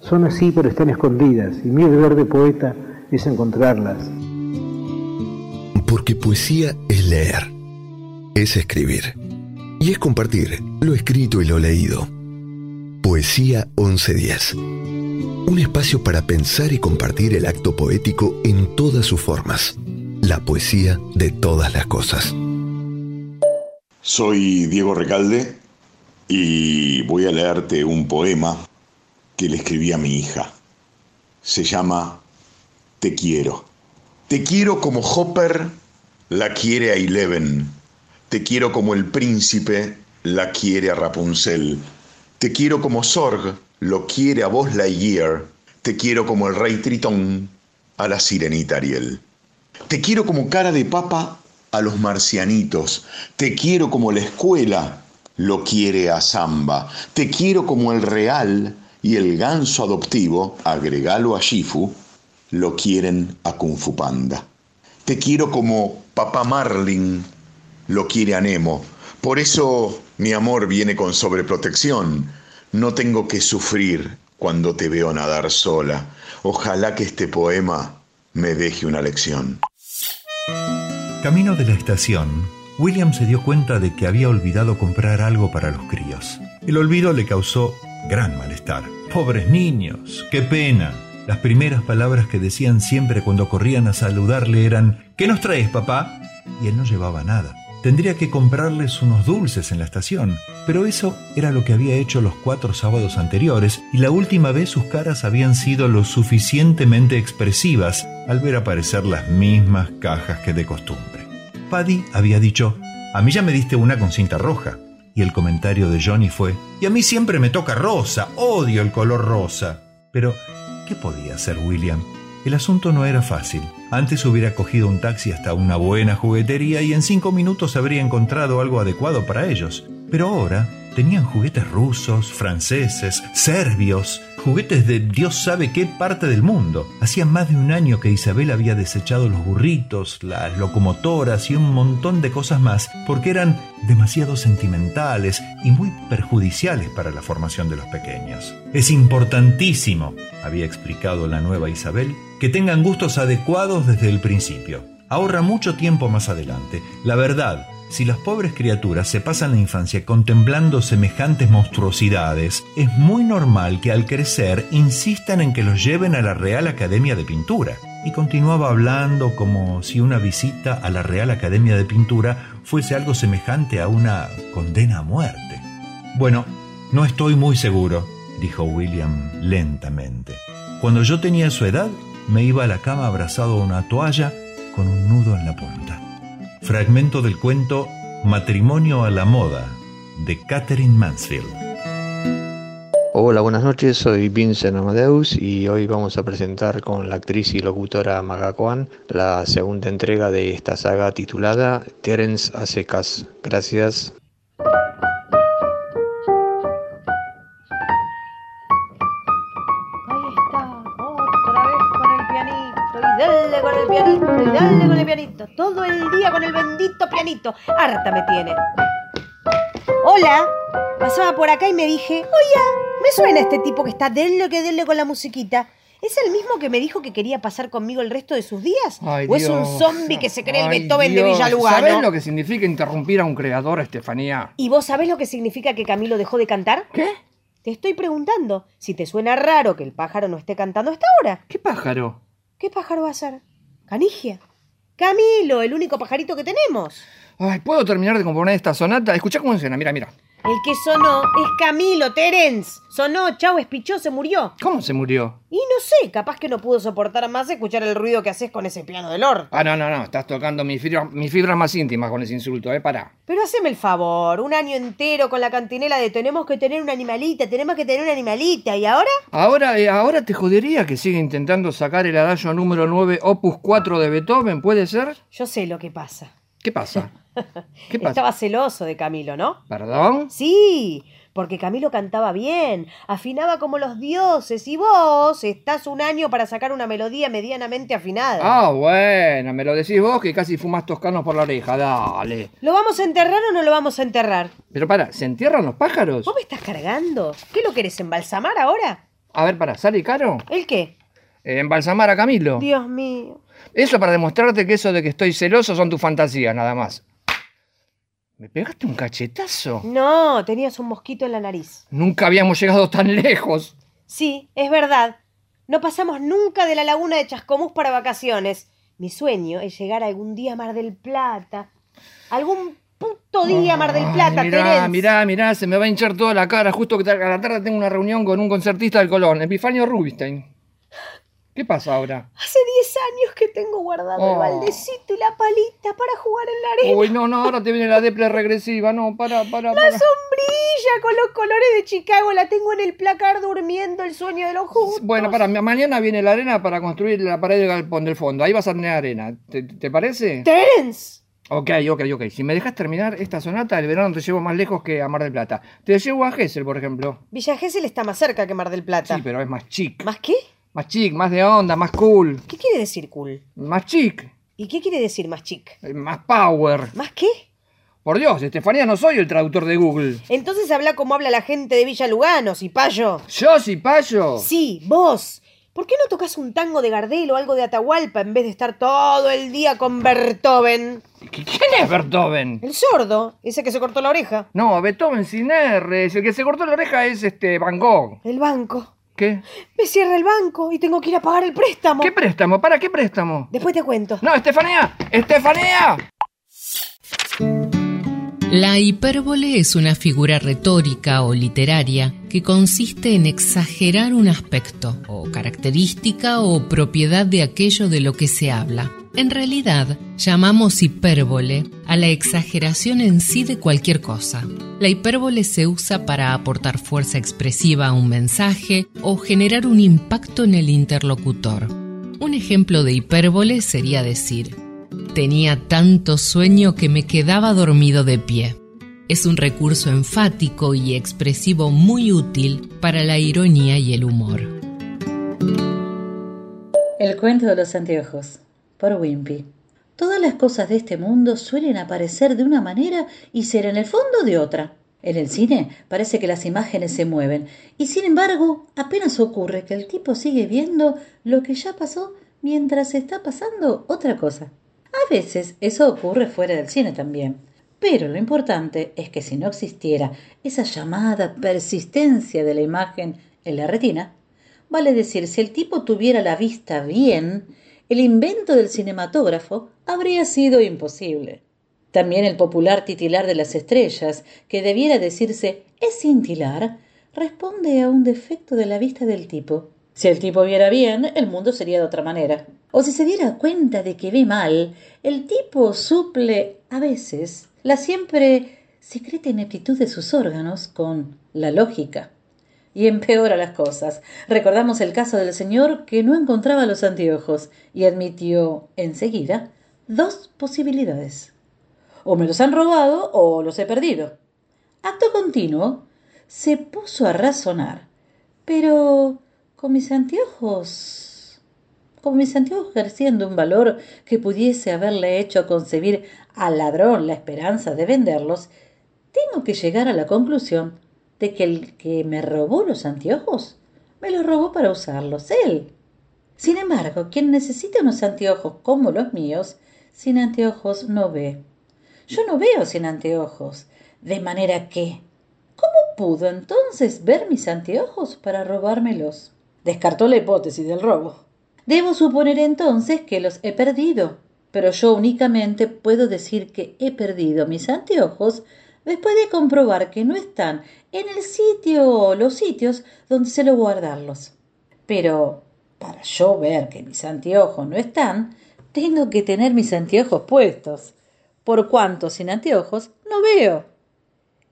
son así pero están escondidas y mi deber de poeta es encontrarlas. Porque poesía es leer, es escribir y es compartir lo escrito y lo leído. Poesía 1110. Un espacio para pensar y compartir el acto poético en todas sus formas. La poesía de todas las cosas. Soy Diego Recalde y voy a leerte un poema que le escribí a mi hija. Se llama Te quiero. Te quiero como Hopper la quiere a Eleven. Te quiero como el príncipe la quiere a Rapunzel. Te quiero como Sorg lo quiere a vos. Te quiero como el rey Tritón a la sirenita Ariel. Te quiero como cara de papa a los marcianitos. Te quiero como la escuela lo quiere a Samba. Te quiero como el real y el ganso adoptivo, agregalo a Shifu, lo quieren a Kung Fu Panda. Te quiero como papá Marlin lo quiere a Nemo. Por eso mi amor viene con sobreprotección. No tengo que sufrir cuando te veo nadar sola. Ojalá que este poema me deje una lección. Camino de la estación William se dio cuenta de que había olvidado comprar algo para los críos. El olvido le causó gran malestar. Pobres niños, qué pena. Las primeras palabras que decían siempre cuando corrían a saludarle eran ¿Qué nos traes, papá? Y él no llevaba nada. Tendría que comprarles unos dulces en la estación, pero eso era lo que había hecho los cuatro sábados anteriores y la última vez sus caras habían sido lo suficientemente expresivas al ver aparecer las mismas cajas que de costumbre. Paddy había dicho, a mí ya me diste una con cinta roja. Y el comentario de Johnny fue, y a mí siempre me toca rosa, odio el color rosa. Pero, ¿qué podía hacer William? El asunto no era fácil. Antes hubiera cogido un taxi hasta una buena juguetería y en cinco minutos habría encontrado algo adecuado para ellos. Pero ahora tenían juguetes rusos, franceses, serbios, juguetes de Dios sabe qué parte del mundo. Hacía más de un año que Isabel había desechado los burritos, las locomotoras y un montón de cosas más porque eran demasiado sentimentales y muy perjudiciales para la formación de los pequeños. Es importantísimo, había explicado la nueva Isabel, que tengan gustos adecuados desde el principio. Ahorra mucho tiempo más adelante. La verdad, si las pobres criaturas se pasan la infancia contemplando semejantes monstruosidades, es muy normal que al crecer insistan en que los lleven a la Real Academia de Pintura. Y continuaba hablando como si una visita a la Real Academia de Pintura fuese algo semejante a una condena a muerte. Bueno, no estoy muy seguro, dijo William lentamente. Cuando yo tenía su edad, me iba a la cama abrazado a una toalla con un nudo en la punta. Fragmento del cuento Matrimonio a la moda de Catherine Mansfield. Hola, buenas noches, soy Vincent Amadeus y hoy vamos a presentar con la actriz y locutora Maga Kwan la segunda entrega de esta saga titulada Terence a secas. Gracias. Dale con el pianito, y dale con el pianito. Todo el día con el bendito pianito. Harta me tiene. Hola. Pasaba por acá y me dije, oye, me suena este tipo que está denle que denle con la musiquita. ¿Es el mismo que me dijo que quería pasar conmigo el resto de sus días? Ay, ¿O es un zombie que se cree el Ay, Beethoven de. Villalugano? ¿Sabés lo que significa interrumpir a un creador, Estefanía? ¿Y vos sabés lo que significa que Camilo dejó de cantar? ¿Qué? Te estoy preguntando si te suena raro que el pájaro no esté cantando hasta ahora. ¿Qué pájaro? ¿Qué pájaro va a ser? Canigia. Camilo, el único pajarito que tenemos. Ay, ¿puedo terminar de componer esta sonata? Escuchá cómo suena, mira, mira. El que sonó es Camilo, Terence. Sonó, chau, espichó, se murió. ¿Cómo se murió? Y no sé, capaz que no pudo soportar más escuchar el ruido que haces con ese piano del orto. Ah, no, no, no, estás tocando mis fibras, mis fibras más íntimas con ese insulto, ¿eh? Pará. Pero haceme el favor, un año entero con la cantinela de tenemos que tener una animalita, tenemos que tener una animalita. ¿Y ahora? Ahora, eh, ahora te jodería que siga intentando sacar el adagio número 9, opus 4 de Beethoven, ¿puede ser? Yo sé lo que pasa. ¿Qué pasa? ¿Qué pasa? Estaba celoso de Camilo, ¿no? ¿Perdón? Sí, porque Camilo cantaba bien, afinaba como los dioses y vos estás un año para sacar una melodía medianamente afinada. Ah, bueno, me lo decís vos que casi fumas toscanos por la oreja, dale. ¿Lo vamos a enterrar o no lo vamos a enterrar? Pero para, ¿se entierran los pájaros? ¿Vos me estás cargando? ¿Qué lo querés embalsamar ahora? A ver, para, ¿sale caro? ¿El qué? Eh, embalsamar a Camilo. Dios mío. Eso para demostrarte que eso de que estoy celoso son tus fantasías, nada más. ¿Me pegaste un cachetazo? No, tenías un mosquito en la nariz. Nunca habíamos llegado tan lejos. Sí, es verdad. No pasamos nunca de la laguna de Chascomús para vacaciones. Mi sueño es llegar algún día a Mar del Plata. Algún puto día a Mar del Plata, Ay, mirá, Terence. mirá, mirá, se me va a hinchar toda la cara. Justo que a la tarde tengo una reunión con un concertista del Colón, Epifanio Rubinstein. ¿Qué pasa ahora? Hace 10 años que tengo guardado el Oh. baldecito y la palita para jugar en la arena. Uy, no, no, ahora te viene la depre regresiva. No, para, para, La para. sombrilla con los colores de Chicago la tengo en el placar durmiendo el sueño de los justos. Bueno, para, ma- mañana viene la arena para construir la pared del galpón del fondo. Ahí vas a tener arena. ¿Te, te parece? Terence. Ok, ok, ok. Si me dejas terminar esta sonata, el verano te llevo más lejos que a Mar del Plata. Te llevo a Gessel, por ejemplo. Villa Gesell está más cerca que Mar del Plata. Sí, pero es más chic. ¿Más qué? Más chic, más de onda, más cool. ¿Qué quiere decir cool? Más chic. ¿Y qué quiere decir más chic? eh, Más power. ¿Más qué? Por Dios, Estefanía, no soy el traductor de Google. Entonces habla como habla la gente de Villa Lugano, payo. ¿Yo, sí, payo? Sí, vos. ¿Por qué no tocas un tango de Gardel o algo de Atahualpa en vez de estar todo el día con Beethoven? ¿Qui- ¿Quién es Beethoven? El sordo, ese que se cortó la oreja. No, Beethoven sin R. El que se cortó la oreja es este Van Gogh. El banco. ¿Qué? Me cierra el banco y tengo que ir a pagar el préstamo. ¿Qué préstamo? ¿Para qué préstamo? Después te cuento. No, Estefanía. Estefanía. La hipérbole es una figura retórica o literaria que consiste en exagerar un aspecto, o característica o propiedad de aquello de lo que se habla. En realidad, llamamos hipérbole a la exageración en sí de cualquier cosa. La hipérbole se usa para aportar fuerza expresiva a un mensaje o generar un impacto en el interlocutor. Un ejemplo de hipérbole sería decir, tenía tanto sueño que me quedaba dormido de pie. Es un recurso enfático y expresivo muy útil para la ironía y el humor. El cuento de los anteojos, por Wimpy. Todas las cosas de este mundo suelen aparecer de una manera y ser en el fondo de otra. En el cine parece que las imágenes se mueven y sin embargo apenas ocurre que el tipo sigue viendo lo que ya pasó mientras está pasando otra cosa. A veces eso ocurre fuera del cine también. Pero lo importante es que si no existiera esa llamada persistencia de la imagen en la retina, vale decir, si el tipo tuviera la vista bien, el invento del cinematógrafo habría sido imposible. También el popular titilar de las estrellas, que debiera decirse escintilar, responde a un defecto de la vista del tipo. Si el tipo viera bien, el mundo sería de otra manera. O si se diera cuenta de que ve mal, el tipo suple a veces la siempre secreta ineptitud de sus órganos con la lógica. Y empeora las cosas. Recordamos el caso del señor que no encontraba los anteojos y admitió enseguida dos posibilidades. O me los han robado o los he perdido. Acto continuo, se puso a razonar. Pero con mis anteojos como mis anteojos ejerciendo un valor que pudiese haberle hecho concebir al ladrón la esperanza de venderlos, tengo que llegar a la conclusión de que el que me robó los anteojos me los robó para usarlos él. Sin embargo, quien necesita unos anteojos como los míos, sin anteojos no ve. Yo no veo sin anteojos, de manera que ¿cómo pudo entonces ver mis anteojos para robármelos? Descartó la hipótesis del robo. Debo suponer entonces que los he perdido, pero yo únicamente puedo decir que he perdido mis anteojos después de comprobar que no están en el sitio o los sitios donde suelo guardarlos. Pero para yo ver que mis anteojos no están, tengo que tener mis anteojos puestos, por cuanto sin anteojos no veo.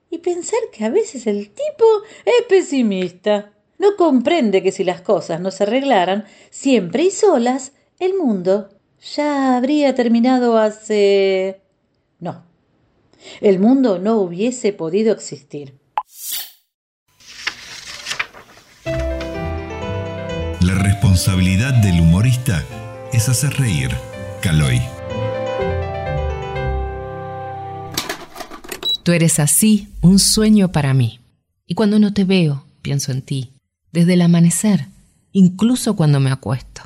Y pensar que a veces el tipo es pesimista no comprende que si las cosas no se arreglaran siempre y solas, el mundo ya habría terminado hace... No, el mundo no hubiese podido existir. La responsabilidad del humorista es hacer reír. Caloy. Tú eres así, un sueño para mí. Y cuando no te veo, pienso en ti desde el amanecer, incluso cuando me acuesto.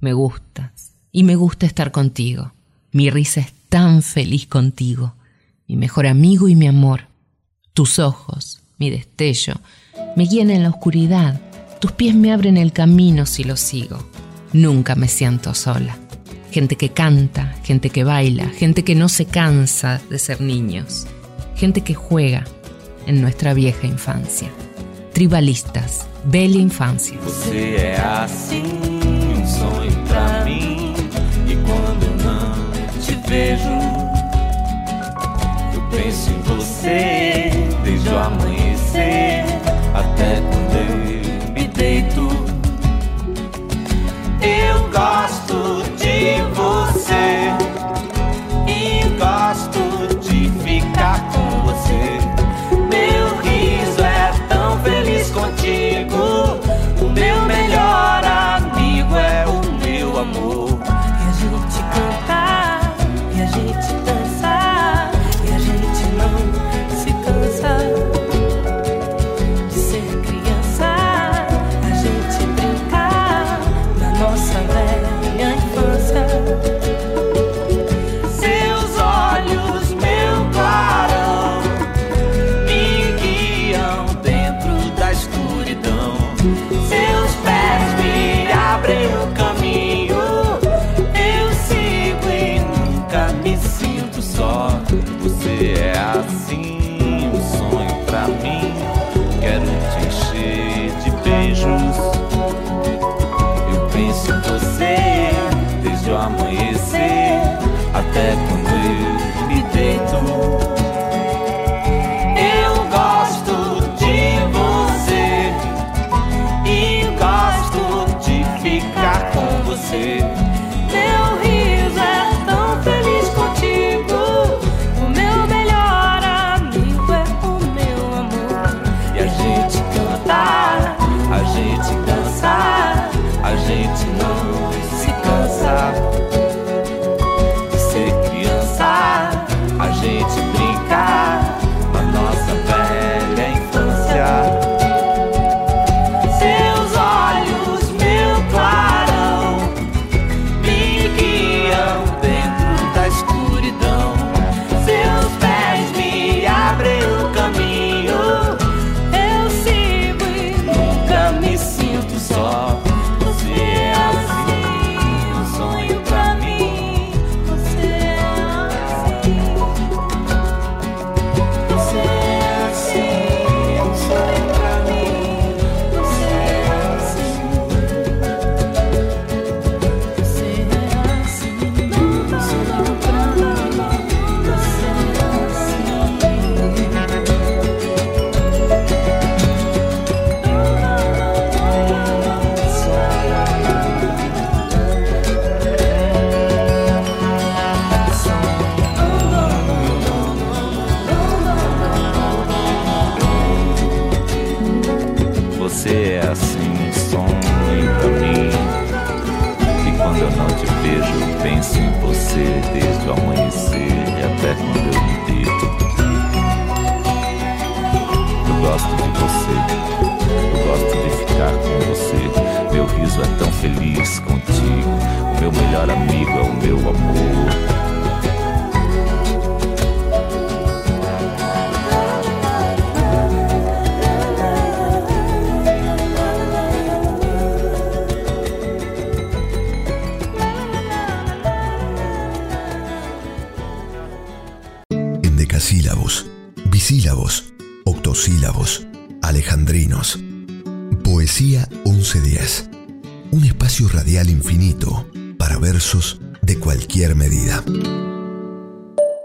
Me gustas y me gusta estar contigo. Mi risa es tan feliz contigo, mi mejor amigo y mi amor. Tus ojos, mi destello, me guían en la oscuridad. Tus pies me abren el camino si lo sigo. Nunca me siento sola. Gente que canta, gente que baila, gente que no se cansa de ser niños, gente que juega en nuestra vieja infancia. Tribalistas, bela infância. Você penso em você desde o amanhecer até quando eu me deito. Eu gosto de você e gosto de medida.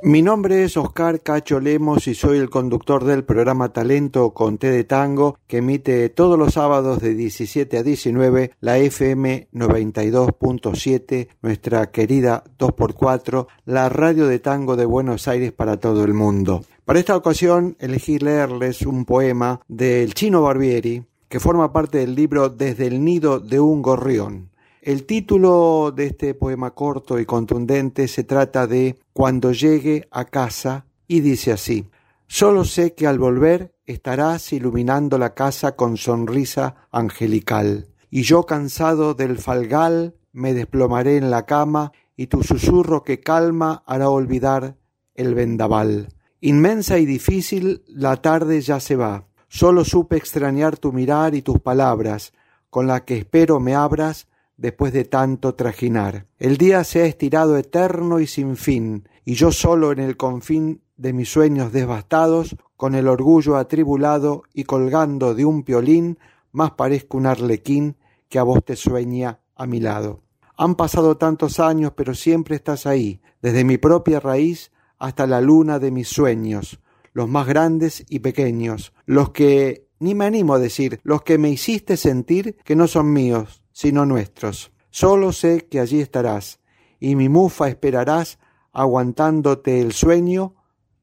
Mi nombre es Oscar Cacho Lemos y soy el conductor del programa Talento con Té de Tango que emite todos los sábados de 17 a 19 la FM 92.7, nuestra querida 2x4, la radio de tango de Buenos Aires para todo el mundo. Para esta ocasión elegí leerles un poema del Chino Barbieri que forma parte del libro Desde el nido de un gorrión. El título de este poema corto y contundente se trata de Cuando llegue a casa y dice así, Solo sé que al volver estarás iluminando la casa con sonrisa angelical, y yo cansado del falgal me desplomaré en la cama y tu susurro que calma hará olvidar el vendaval. Inmensa y difícil la tarde ya se va, solo supe extrañar tu mirar y tus palabras, con la que espero me abras después de tanto trajinar. El día se ha estirado eterno y sin fin, y yo solo en el confín de mis sueños devastados, con el orgullo atribulado y colgando de un piolín, más parezco un arlequín que a vos te sueña a mi lado. Han pasado tantos años, pero siempre estás ahí, desde mi propia raíz hasta la luna de mis sueños, los más grandes y pequeños, los que ni me animo a decir, los que me hiciste sentir que no son míos, sino nuestros. Solo sé que allí estarás, y mi mufa esperarás, aguantándote el sueño,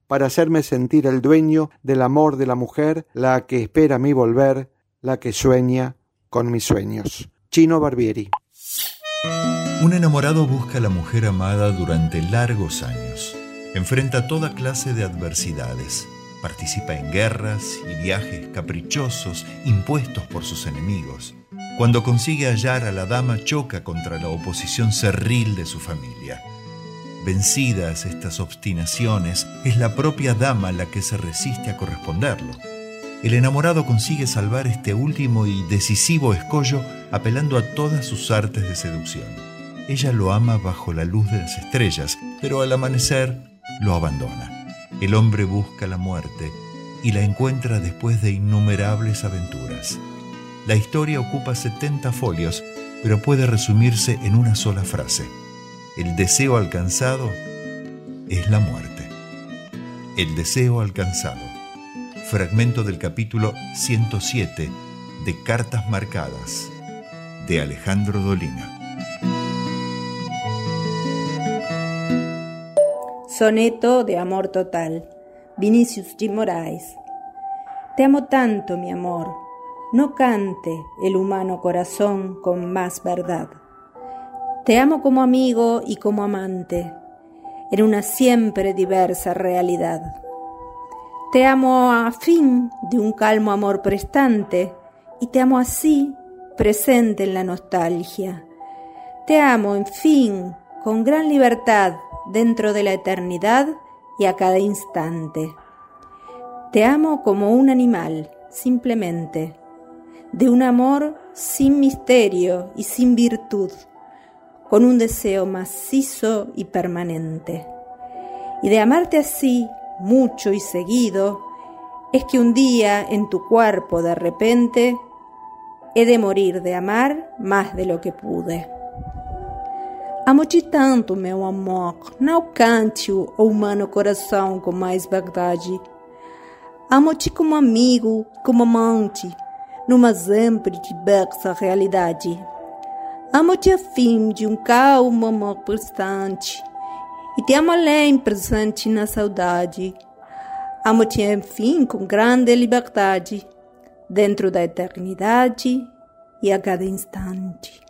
para hacerme sentir el dueño del amor de la mujer, la que espera mi volver, la que sueña con mis sueños. Chino Barbieri. Un enamorado busca a la mujer amada durante largos años. Enfrenta toda clase de adversidades. Participa en guerras y viajes caprichosos impuestos por sus enemigos. Cuando consigue hallar a la dama choca contra la oposición cerril de su familia. Vencidas estas obstinaciones, es la propia dama la que se resiste a corresponderlo. El enamorado consigue salvar este último y decisivo escollo apelando a todas sus artes de seducción. Ella lo ama bajo la luz de las estrellas, pero al amanecer lo abandona. El hombre busca la muerte y la encuentra después de innumerables aventuras. La historia ocupa 70 folios, pero puede resumirse en una sola frase. El deseo alcanzado es la muerte. El deseo alcanzado. Fragmento del capítulo 107 de Cartas Marcadas de Alejandro Dolina. Soneto de amor total. Vinicius G. Moraes. Te amo tanto, mi amor. No cante el humano corazón con más verdad. Te amo como amigo y como amante, en una siempre diversa realidad. Te amo a fin de un calmo amor prestante y te amo así, presente en la nostalgia. Te amo, en fin, con gran libertad dentro de la eternidad y a cada instante. Te amo como un animal, simplemente, de un amor sin misterio y sin virtud, con un deseo macizo y permanente. Y de amarte así, mucho y seguido, es que un día en tu cuerpo de repente he de morir de amar más de lo que pude. Amo-te tanto, meu amor, não cante o humano coração com mais verdade. Amo-te como amigo, como amante, numa sempre diversa realidade. Amo-te a fim de um calmo amor prestante, e te amo além presente na saudade. Amo-te, enfim, com grande liberdade, dentro da eternidade e a cada instante.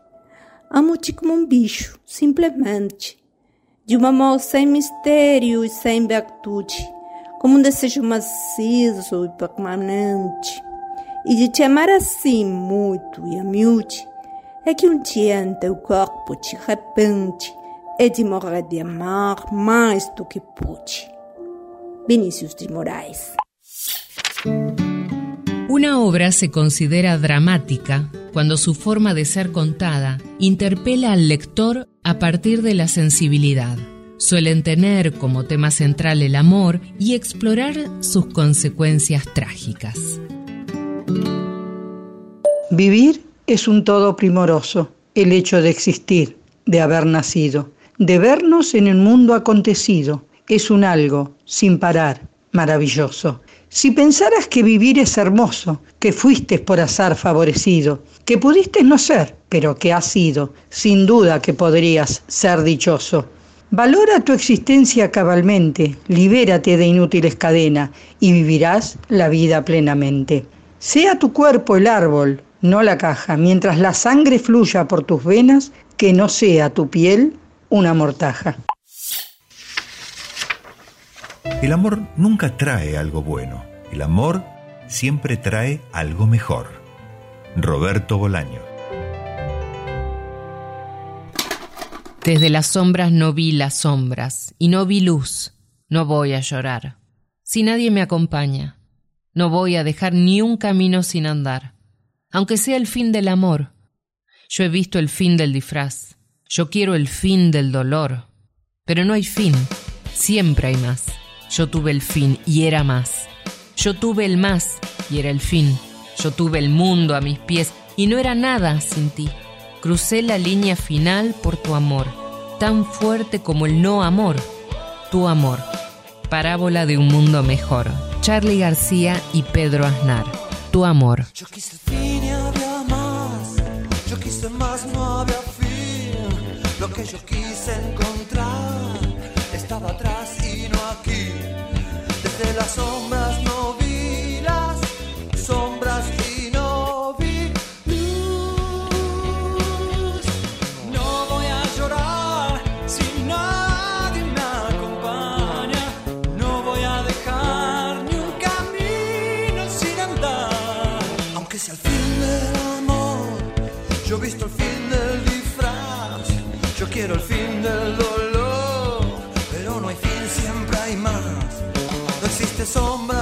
Amo-te como um bicho, simplesmente, de um amor sem mistério e sem virtude, como um desejo maciço e permanente. E de te amar assim muito e a miúde, é que um dia em teu corpo te repente é de morrer de amar mais do que pude. Vinícius de Moraes. Una obra se considera dramática cuando su forma de ser contada interpela al lector a partir de la sensibilidad. Suelen tener como tema central el amor y explorar sus consecuencias trágicas. Vivir es un todo primoroso, el hecho de existir, de haber nacido, de vernos en el mundo acontecido, es un algo, sin parar, maravilloso. Si pensaras que vivir es hermoso, que fuiste por azar favorecido, que pudiste no ser, pero que has sido, sin duda que podrías ser dichoso. Valora tu existencia cabalmente, libérate de inútiles cadenas y vivirás la vida plenamente. Sea tu cuerpo el árbol, no la caja, mientras la sangre fluya por tus venas, que no sea tu piel una mortaja. El amor nunca trae algo bueno. El amor siempre trae algo mejor. Roberto Bolaño. Desde las sombras no vi las sombras y no vi luz. No voy a llorar. Si nadie me acompaña, no voy a dejar ni un camino sin andar, aunque sea el fin del amor. Yo he visto el fin del disfraz. Yo quiero el fin del dolor. Pero no hay fin. Siempre hay más. Yo tuve el fin y era más. Yo tuve el más y era el fin. Yo tuve el mundo a mis pies y no era nada sin ti. Crucé la línea final por tu amor, tan fuerte como el no amor. Tu amor. Parábola de un mundo mejor. Charlie García y Pedro Aznar. Tu amor. Yo quise fin y había más. Yo quise más, no había fin. Lo que yo quise encontrar estaba atrás y no aquí. Desde las sombras sombra,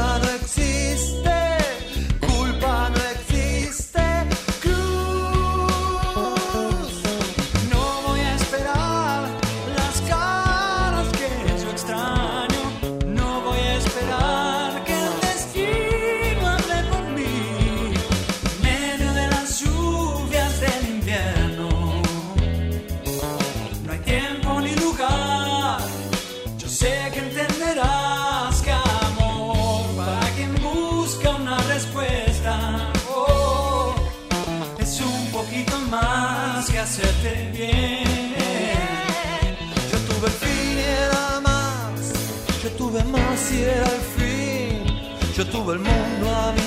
Yo tuve el mundo a mis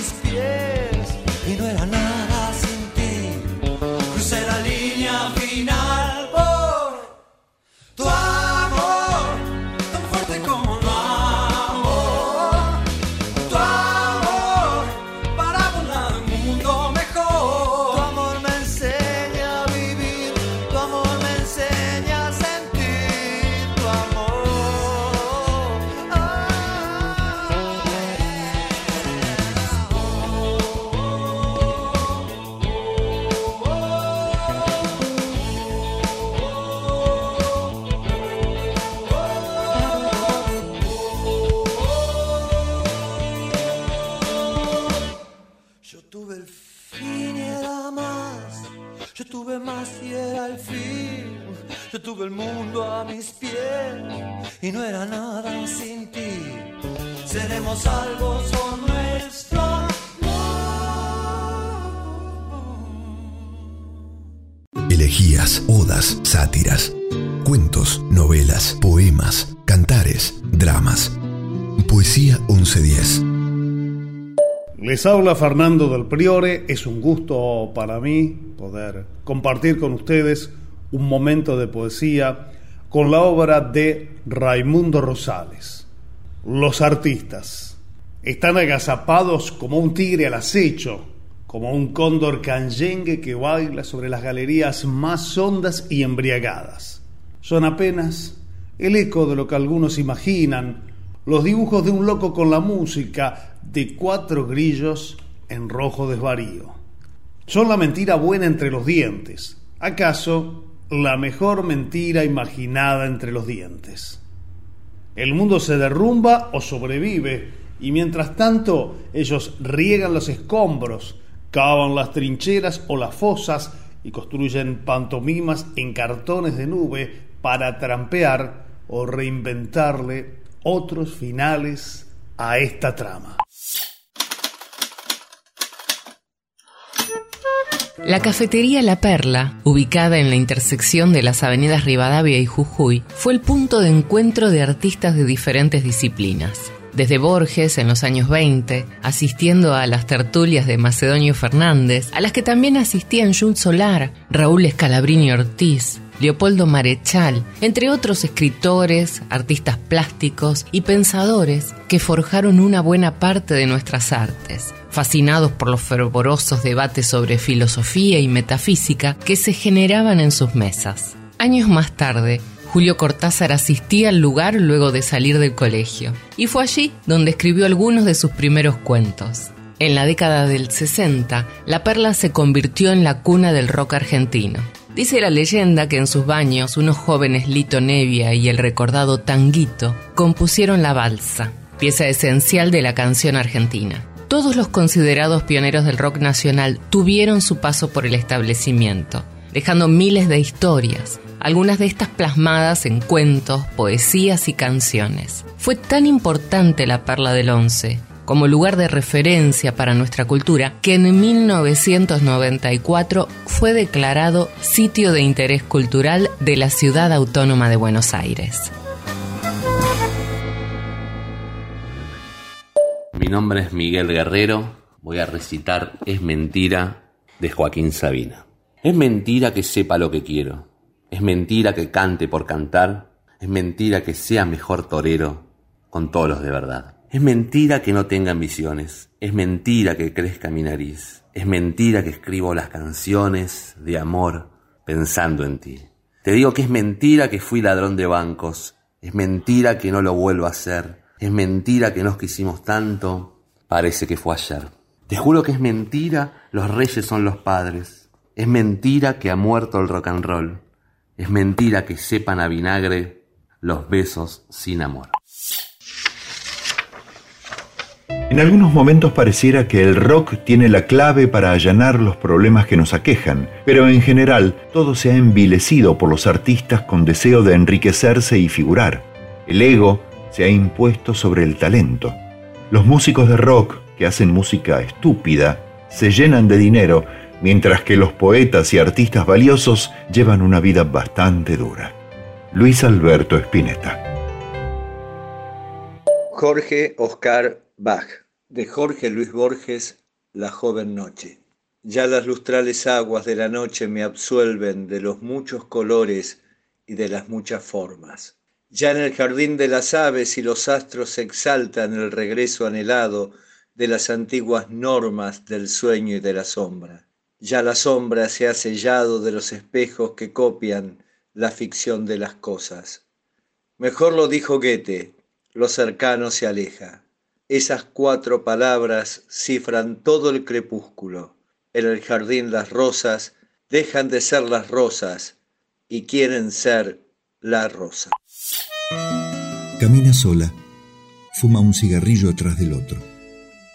Yo tuve el mundo a mis pies y no era nada sin ti. Seremos salvos por nuestro Elegías, odas, sátiras, cuentos, novelas, poemas, cantares, dramas. Poesía 1110. Les habla Fernando del Priore, es un gusto para mí poder compartir con ustedes un momento de poesía con la obra de Raimundo Rosales. Los artistas están agazapados como un tigre al acecho, como un cóndor canyengue que baila sobre las galerías más hondas y embriagadas. Son apenas el eco de lo que algunos imaginan, los dibujos de un loco con la música de cuatro grillos en rojo desvarío. Son la mentira buena entre los dientes, acaso la mejor mentira imaginada entre los dientes. El mundo se derrumba o sobrevive, y mientras tanto ellos riegan los escombros, cavan las trincheras o las fosas y construyen pantomimas en cartones de nube para trampear o reinventarle otros finales a esta trama. La cafetería La Perla, ubicada en la intersección de las avenidas Rivadavia y Jujuy, fue el punto de encuentro de artistas de diferentes disciplinas. Desde Borges en los años 20, asistiendo a las tertulias de Macedonio Fernández, a las que también asistían Jules Solar, Raúl Escalabrini Ortiz, Leopoldo Marechal, entre otros escritores, artistas plásticos y pensadores que forjaron una buena parte de nuestras artes, fascinados por los fervorosos debates sobre filosofía y metafísica que se generaban en sus mesas. Años más tarde, Julio Cortázar asistía al lugar luego de salir del colegio, y fue allí donde escribió algunos de sus primeros cuentos. En la década del 60, La Perla se convirtió en la cuna del rock argentino. Dice la leyenda que en sus baños unos jóvenes Lito Nevia y el recordado Tanguito compusieron la balsa, pieza esencial de la canción argentina. Todos los considerados pioneros del rock nacional tuvieron su paso por el establecimiento, dejando miles de historias, algunas de estas plasmadas en cuentos, poesías y canciones. Fue tan importante la Perla del Once como lugar de referencia para nuestra cultura que en 1994 fue declarado sitio de interés cultural de la ciudad autónoma de Buenos Aires. Mi nombre es Miguel Guerrero, voy a recitar Es mentira de Joaquín Sabina. Es mentira que sepa lo que quiero, es mentira que cante por cantar, es mentira que sea mejor torero con todos los de verdad. Es mentira que no tenga ambiciones, es mentira que crezca mi nariz, es mentira que escribo las canciones de amor pensando en ti. Te digo que es mentira que fui ladrón de bancos, es mentira que no lo vuelvo a hacer, es mentira que nos quisimos tanto, parece que fue ayer. Te juro que es mentira, los reyes son los padres, es mentira que ha muerto el rock and roll, es mentira que sepan a vinagre los besos sin amor. En algunos momentos pareciera que el rock tiene la clave para allanar los problemas que nos aquejan, pero en general todo se ha envilecido por los artistas con deseo de enriquecerse y figurar. El ego se ha impuesto sobre el talento. Los músicos de rock que hacen música estúpida se llenan de dinero, mientras que los poetas y artistas valiosos llevan una vida bastante dura. Luis Alberto Spinetta. Jorge Oscar Bach, de Jorge Luis Borges, La joven noche. Ya las lustrales aguas de la noche me absuelven de los muchos colores y de las muchas formas. Ya en el jardín de las aves y los astros exaltan el regreso anhelado de las antiguas normas del sueño y de la sombra. Ya la sombra se ha sellado de los espejos que copian la ficción de las cosas. Mejor lo dijo Goethe, lo cercano se aleja. Esas cuatro palabras cifran todo el crepúsculo. En el jardín las rosas dejan de ser las rosas y quieren ser la rosa. Camina sola, fuma un cigarrillo atrás del otro.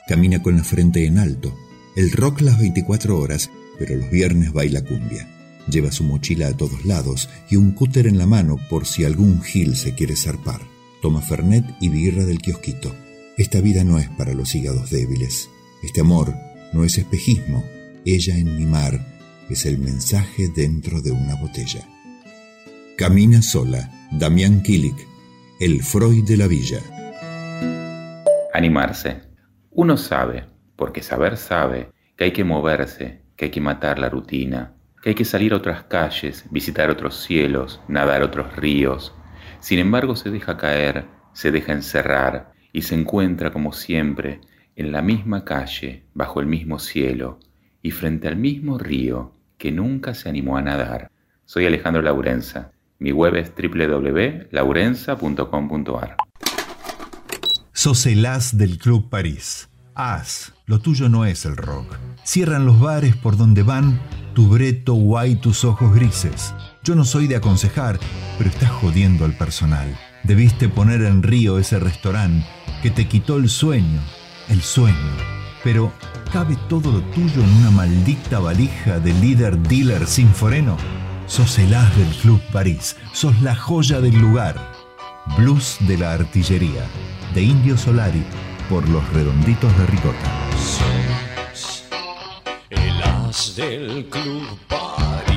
Camina con la frente en alto. El rock las 24 horas, pero los viernes baila cumbia. Lleva su mochila a todos lados y un cúter en la mano por si algún gil se quiere zarpar. Toma Fernet y birra del kiosquito. Esta vida no es para los hígados débiles. Este amor no es espejismo. Ella en mi mar es el mensaje dentro de una botella. Camina sola, Damián Kilik, el Freud de la villa. Animarse. Uno sabe, porque saber sabe que hay que moverse, que hay que matar la rutina, que hay que salir a otras calles, visitar otros cielos, nadar otros ríos. Sin embargo, se deja caer, se deja encerrar y se encuentra como siempre en la misma calle, bajo el mismo cielo y frente al mismo río que nunca se animó a nadar. Soy Alejandro Laurenza. Mi web es www.laurenza.com.ar. Sos el as del Club París. As, lo tuyo no es el rock. Cierran los bares por donde van tu breto guay, tus ojos grises. Yo no soy de aconsejar, pero estás jodiendo al personal. Debiste poner en río ese restaurante que te quitó el sueño, el sueño. Pero, ¿cabe todo lo tuyo en una maldita valija de líder dealer sin foreno? Sos el as del Club París, sos la joya del lugar. Blues de la artillería, de Indio Solari, por los redonditos de ricota. Sos el as del Club París.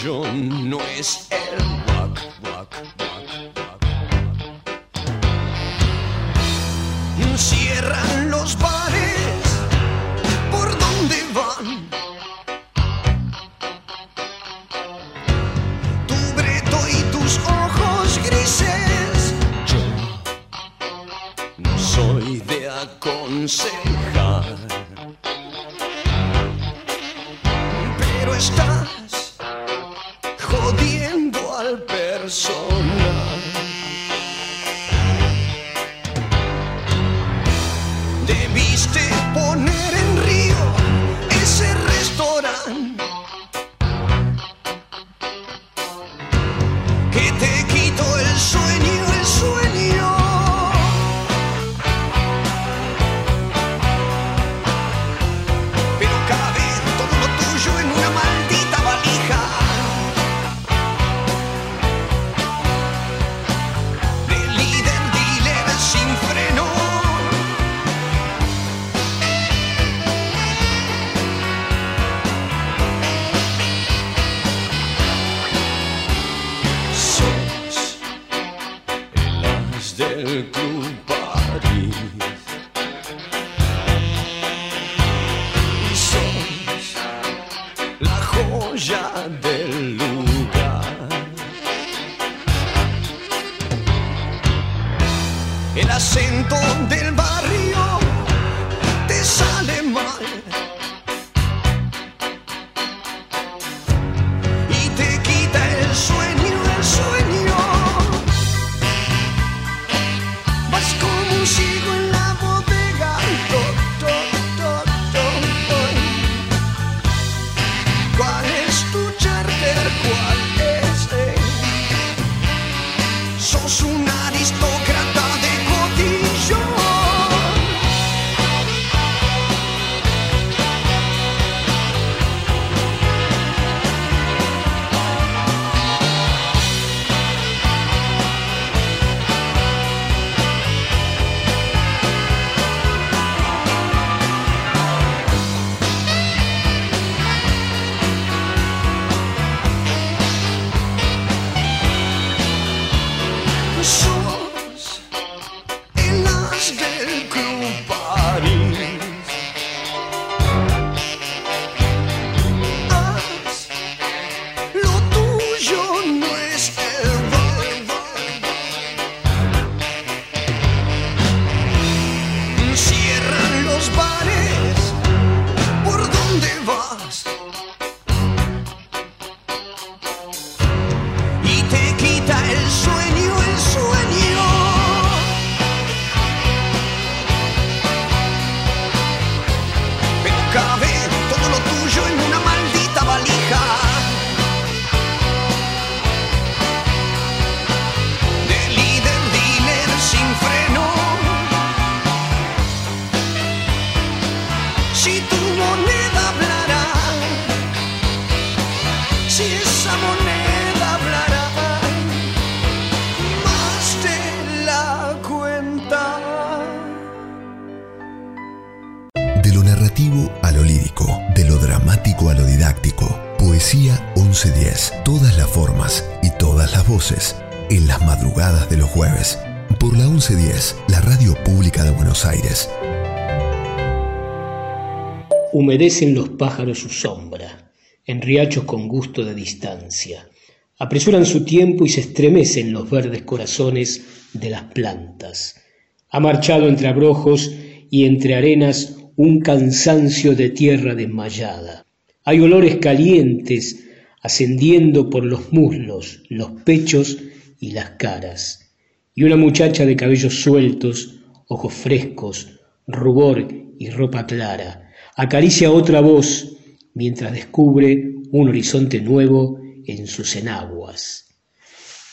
Tuyo no es el rock, rock, rock, rock. Cierran los bares por donde van. Tu breto y tus ojos grises. Yo no soy de aconsejar. Humedecen los pájaros su sombra, en riachos con gusto de distancia. Apresuran su tiempo y se estremecen los verdes corazones de las plantas. Ha marchado entre abrojos y entre arenas un cansancio de tierra desmayada. Hay olores calientes ascendiendo por los muslos, los pechos y las caras. Y una muchacha de cabellos sueltos, ojos frescos, rubor y ropa clara, acaricia otra voz mientras descubre un horizonte nuevo en sus enaguas.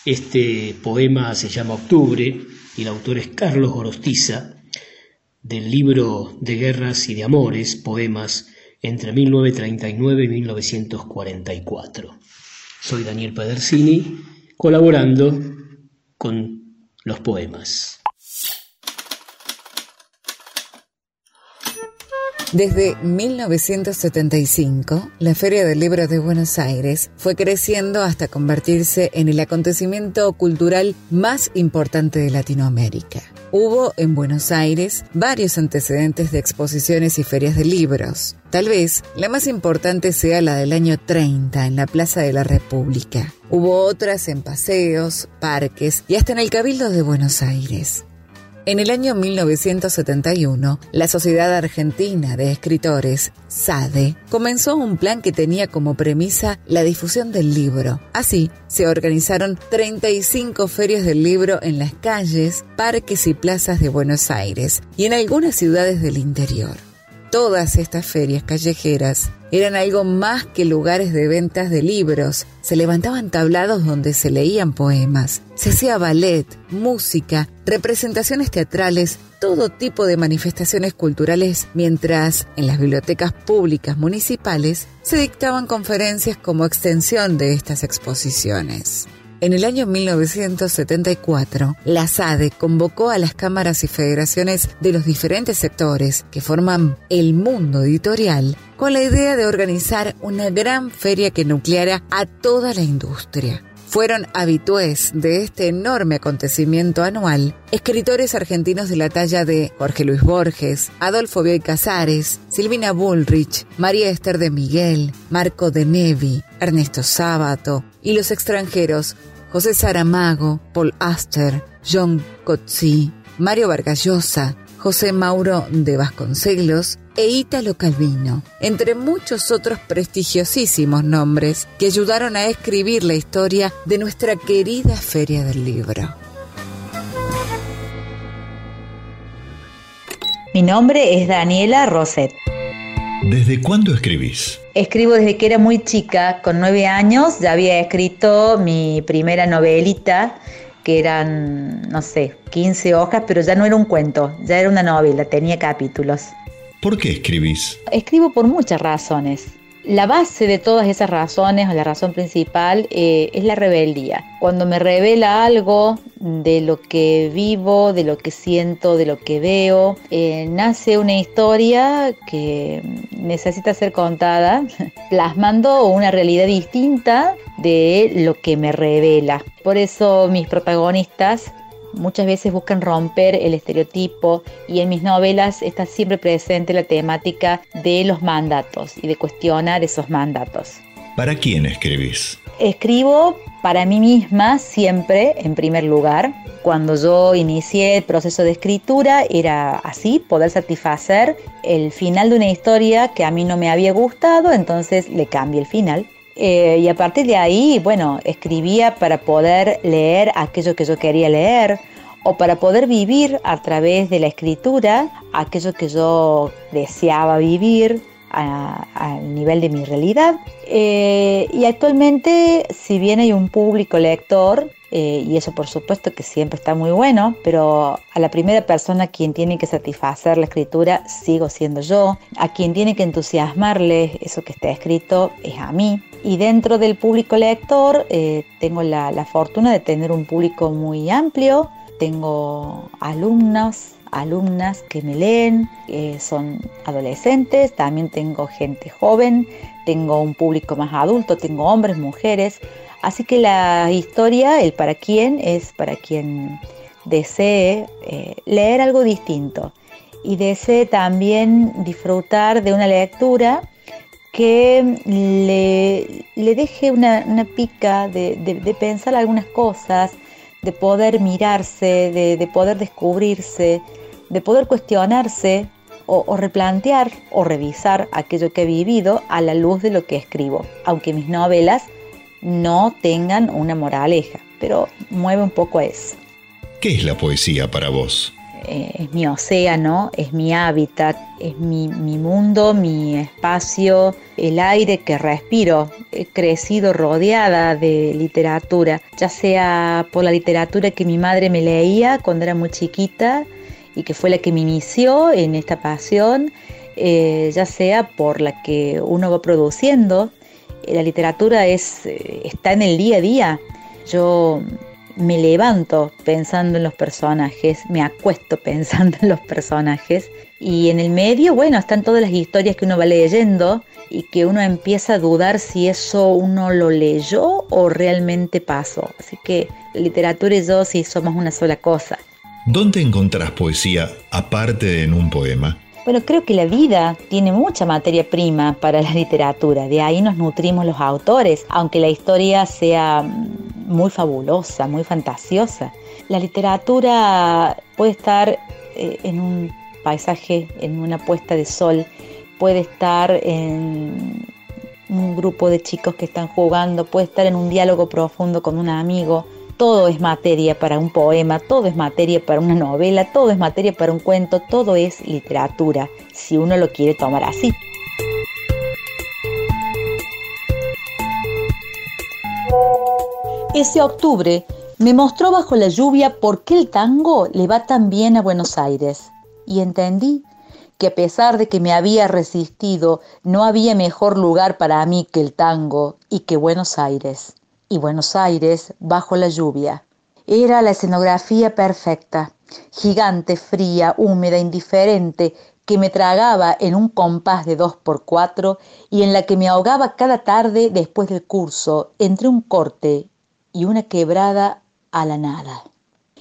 Este poema se llama Octubre y el autor es Carlos Gorostiza, del libro de guerras y de amores, poemas entre 1939 y 1944. Soy Daniel Pedersini, colaborando con los poemas. Desde 1975, la Feria del Libro de Buenos Aires fue creciendo hasta convertirse en el acontecimiento cultural más importante de Latinoamérica. Hubo en Buenos Aires varios antecedentes de exposiciones y ferias de libros. Tal vez la más importante sea la del año 30 en la Plaza de la República. Hubo otras en paseos, parques y hasta en el Cabildo de Buenos Aires. En el año 1971, la Sociedad Argentina de Escritores, SADE, comenzó un plan que tenía como premisa la difusión del libro. Así, se organizaron 35 ferias del libro en las calles, parques y plazas de Buenos Aires y en algunas ciudades del interior. Todas estas ferias callejeras eran algo más que lugares de ventas de libros. Se levantaban tablados donde se leían poemas. Se hacía ballet, música, representaciones teatrales, todo tipo de manifestaciones culturales, mientras en las bibliotecas públicas municipales se dictaban conferencias como extensión de estas exposiciones. En el año 1974, la SADE convocó a las cámaras y federaciones de los diferentes sectores que forman el mundo editorial con la idea de organizar una gran feria que nucleara a toda la industria. Fueron habitués de este enorme acontecimiento anual escritores argentinos de la talla de Jorge Luis Borges, Adolfo Bioy Casares, Silvina Bullrich, María Esther de Miguel, Marco de Nevi, Ernesto Sábato y los extranjeros José Saramago, Paul Aster, John Coetzee, Mario Vargallosa, José Mauro de Vasconcelos e Ítalo Calvino, entre muchos otros prestigiosísimos nombres que ayudaron a escribir la historia de nuestra querida Feria del Libro. Mi nombre es Daniela Roset. ¿Desde cuándo escribís? Escribo desde que era muy chica, con nueve años ya había escrito mi primera novelita, que eran, no sé, 15 hojas, pero ya no era un cuento, ya era una novela, tenía capítulos. ¿Por qué escribís? Escribo por muchas razones. La base de todas esas razones, o la razón principal, eh, es la rebeldía. Cuando me revela algo de lo que vivo, de lo que siento, de lo que veo, eh, nace una historia que necesita ser contada, plasmando una realidad distinta de lo que me revela. Por eso mis protagonistas muchas veces buscan romper el estereotipo y en mis novelas está siempre presente la temática de los mandatos y de cuestionar esos mandatos. ¿Para quién escribís? Escribo para mí misma siempre en primer lugar. Cuando yo inicié el proceso de escritura era así, poder satisfacer el final de una historia que a mí no me había gustado, entonces le cambié el final. Eh, y a partir de ahí, bueno, escribía para poder leer aquello que yo quería leer o para poder vivir a través de la escritura aquello que yo deseaba vivir al nivel de mi realidad. Eh, y actualmente, si bien hay un público lector, eh, y eso por supuesto que siempre está muy bueno, pero a la primera persona a quien tiene que satisfacer la escritura sigo siendo yo, a quien tiene que entusiasmarle eso que está escrito es a mí. Y dentro del público lector eh, tengo la, fortuna de tener un público muy amplio, tengo alumnos, alumnas que me leen, eh, son adolescentes, también tengo gente joven, tengo un público más adulto, tengo hombres, mujeres, Así que la historia, el para quién, es para quien desee eh, leer algo distinto. Y desee también disfrutar de una lectura que le, le deje una, una pica de, de- pensar algunas cosas, de poder mirarse, de, de poder descubrirse, de poder cuestionarse o, o replantear o revisar aquello que he vivido a la luz de lo que escribo, aunque mis novelas no tengan una moraleja, pero mueve un poco a eso. ¿Qué es la poesía para vos? Eh, es mi océano, es mi hábitat, es mi, mi mundo, mi espacio, el aire que respiro. He crecido rodeada de literatura, ya sea por la literatura que mi madre me leía cuando era muy chiquita y que fue la que me inició en esta pasión, eh, ya sea por la que uno va produciendo. La literatura es, eh, está en el día a día. Yo me levanto pensando en los personajes, me acuesto pensando en los personajes y en el medio, bueno, están todas las historias que uno va leyendo y que uno empieza a dudar si eso uno lo leyó o realmente pasó. Así que literatura y yo sí somos una sola cosa. ¿Dónde encontrás poesía aparte de en un poema? Bueno, creo que la vida tiene mucha materia prima para la literatura, de ahí nos nutrimos los autores, aunque la historia sea muy fabulosa, muy fantasiosa. La literatura puede estar eh, en un paisaje, en una puesta de sol, puede estar en un grupo de chicos que están jugando, puede estar en un diálogo profundo con un amigo. Todo es materia para un poema, todo es materia para una novela, todo es materia para un cuento, todo es literatura, si uno lo quiere tomar así. Ese octubre me mostró bajo la lluvia por qué el tango le va tan bien a Buenos Aires y entendí que a pesar de que me había resistido, no había mejor lugar para mí que el tango y que Buenos Aires. Y Buenos Aires bajo la lluvia. Era la escenografía perfecta, gigante, fría, húmeda, indiferente, que me tragaba en un compás de dos por cuatro y en la que me ahogaba cada tarde después del curso entre un corte y una quebrada a la nada.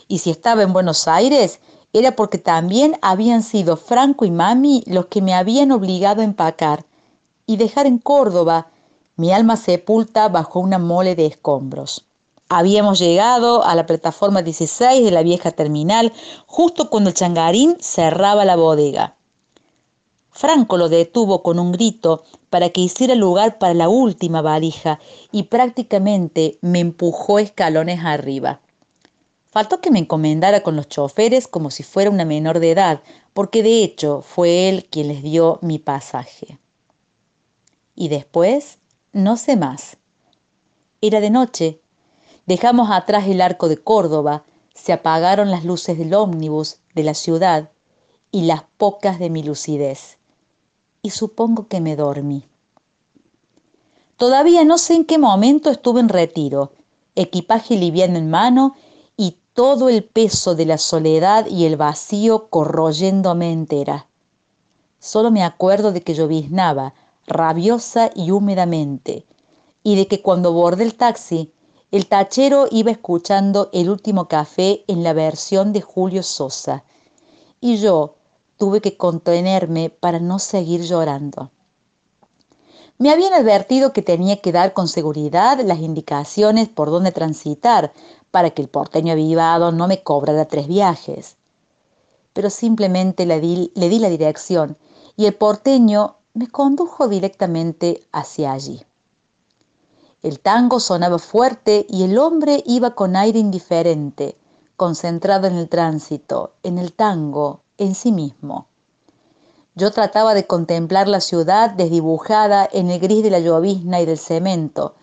Y si estaba en Buenos Aires, era porque también habían sido Franco y Mami los que me habían obligado a empacar y dejar en Córdoba mi alma sepulta bajo una mole de escombros. Habíamos llegado a la plataforma 16 de la vieja terminal justo cuando el changarín cerraba la bodega. Franco lo detuvo con un grito para que hiciera lugar para la última valija y prácticamente me empujó escalones arriba. Faltó que me encomendara con los choferes como si fuera una menor de edad, porque de hecho fue él quien les dio mi pasaje. Y después, no sé más. Era de noche. Dejamos atrás el arco de Córdoba, se apagaron las luces del ómnibus de la ciudad y las pocas de mi lucidez. Y supongo que me dormí. Todavía no sé en qué momento estuve en retiro, equipaje liviano en mano y todo el peso de la soledad y el vacío corroyéndome entera. Solo me acuerdo de que lloviznaba, rabiosa y húmedamente, y de que cuando bordé el taxi, el tachero iba escuchando el último café en la versión de Julio Sosa, y yo tuve que contenerme para no seguir llorando. Me habían advertido que tenía que dar con seguridad las indicaciones por dónde transitar para que el porteño avivado no me cobrara tres viajes. Pero simplemente le di, le di la dirección y el porteño me condujo directamente hacia allí. El tango sonaba fuerte y el hombre iba con aire indiferente, concentrado en el tránsito, en el tango, en sí mismo. Yo trataba de contemplar la ciudad desdibujada en el gris de la llovizna y del cemento,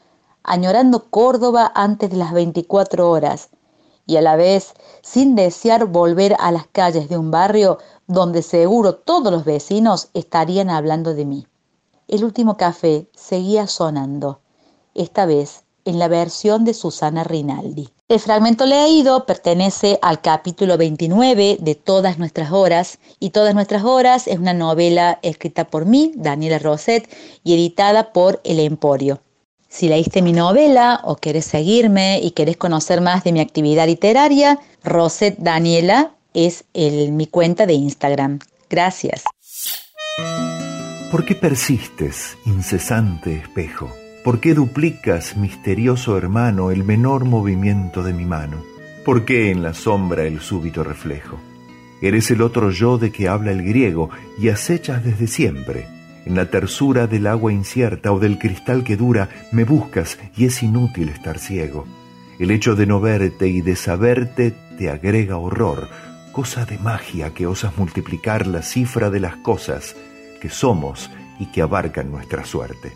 añorando Córdoba antes de las 24 horas, y a la vez sin desear volver a las calles de un barrio donde seguro todos los vecinos estarían hablando de mí. El último café seguía sonando, esta vez en la versión de Susana Rinaldi. El fragmento leído pertenece al capítulo 29 de Todas nuestras horas y Todas nuestras horas es una novela escrita por mí, Daniela Roset, y editada por El Emporio. Si leíste mi novela o querés seguirme y querés conocer más de mi actividad literaria, Roset Daniela es el- mi cuenta de Instagram. Gracias. ¿Por qué persistes, incesante espejo? ¿Por qué duplicas, misterioso hermano, el menor movimiento de mi mano? ¿Por qué en la sombra el súbito reflejo? Eres el otro yo de que habla el griego y acechas desde siempre. En la tersura del agua incierta o del cristal que dura, me buscas y es inútil estar ciego. El hecho de no verte y de saberte te agrega horror, cosa de magia que osas multiplicar la cifra de las cosas que somos y que abarcan nuestra suerte.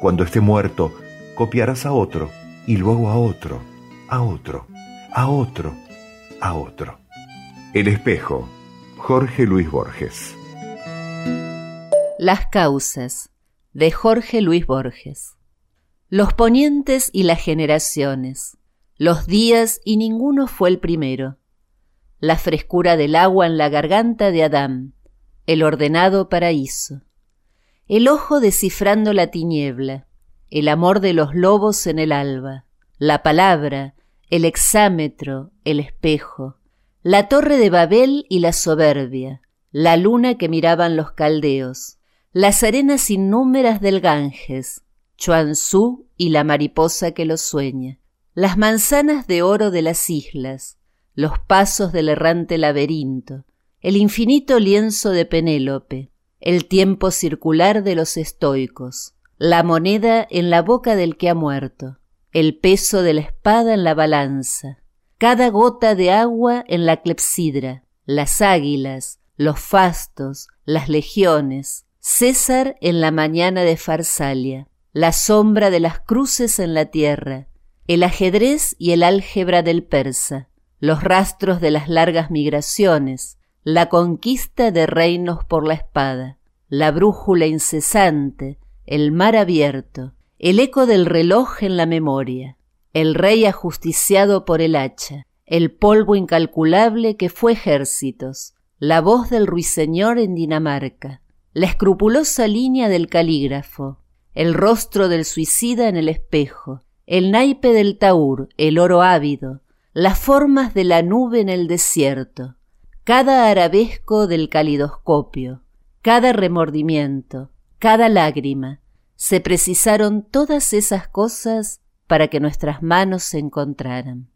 Cuando esté muerto, copiarás a otro y luego a otro, a otro, a otro, a otro. El espejo, Jorge Luis Borges. Las causas, de Jorge Luis Borges. Los ponientes y las generaciones, los días y ninguno fue el primero. La frescura del agua en la garganta de Adán, el ordenado paraíso. El ojo descifrando la tiniebla, el amor de los lobos en el alba, la palabra, el exámetro, el espejo, la torre de Babel y la soberbia, la luna que miraban los caldeos, las arenas innúmeras del Ganges, Chuanzú y la mariposa que lo sueña, las manzanas de oro de las islas, los pasos del errante laberinto, el infinito lienzo de Penélope, el tiempo circular de los estoicos, la moneda en la boca del que ha muerto, el peso de la espada en la balanza, cada gota de agua en la clepsidra, las águilas, los fastos, las legiones, César en la mañana de Farsalia, la sombra de las cruces en la tierra, el ajedrez y el álgebra del persa, los rastros de las largas migraciones, la conquista de reinos por la espada, la brújula incesante, el mar abierto, el eco del reloj en la memoria, el rey ajusticiado por el hacha, el polvo incalculable que fue ejércitos, la voz del ruiseñor en Dinamarca, la escrupulosa línea del calígrafo, el rostro del suicida en el espejo, el naipe del taur, el oro ávido, las formas de la nube en el desierto, cada arabesco del calidoscopio, cada remordimiento, cada lágrima, se precisaron todas esas cosas para que nuestras manos se encontraran.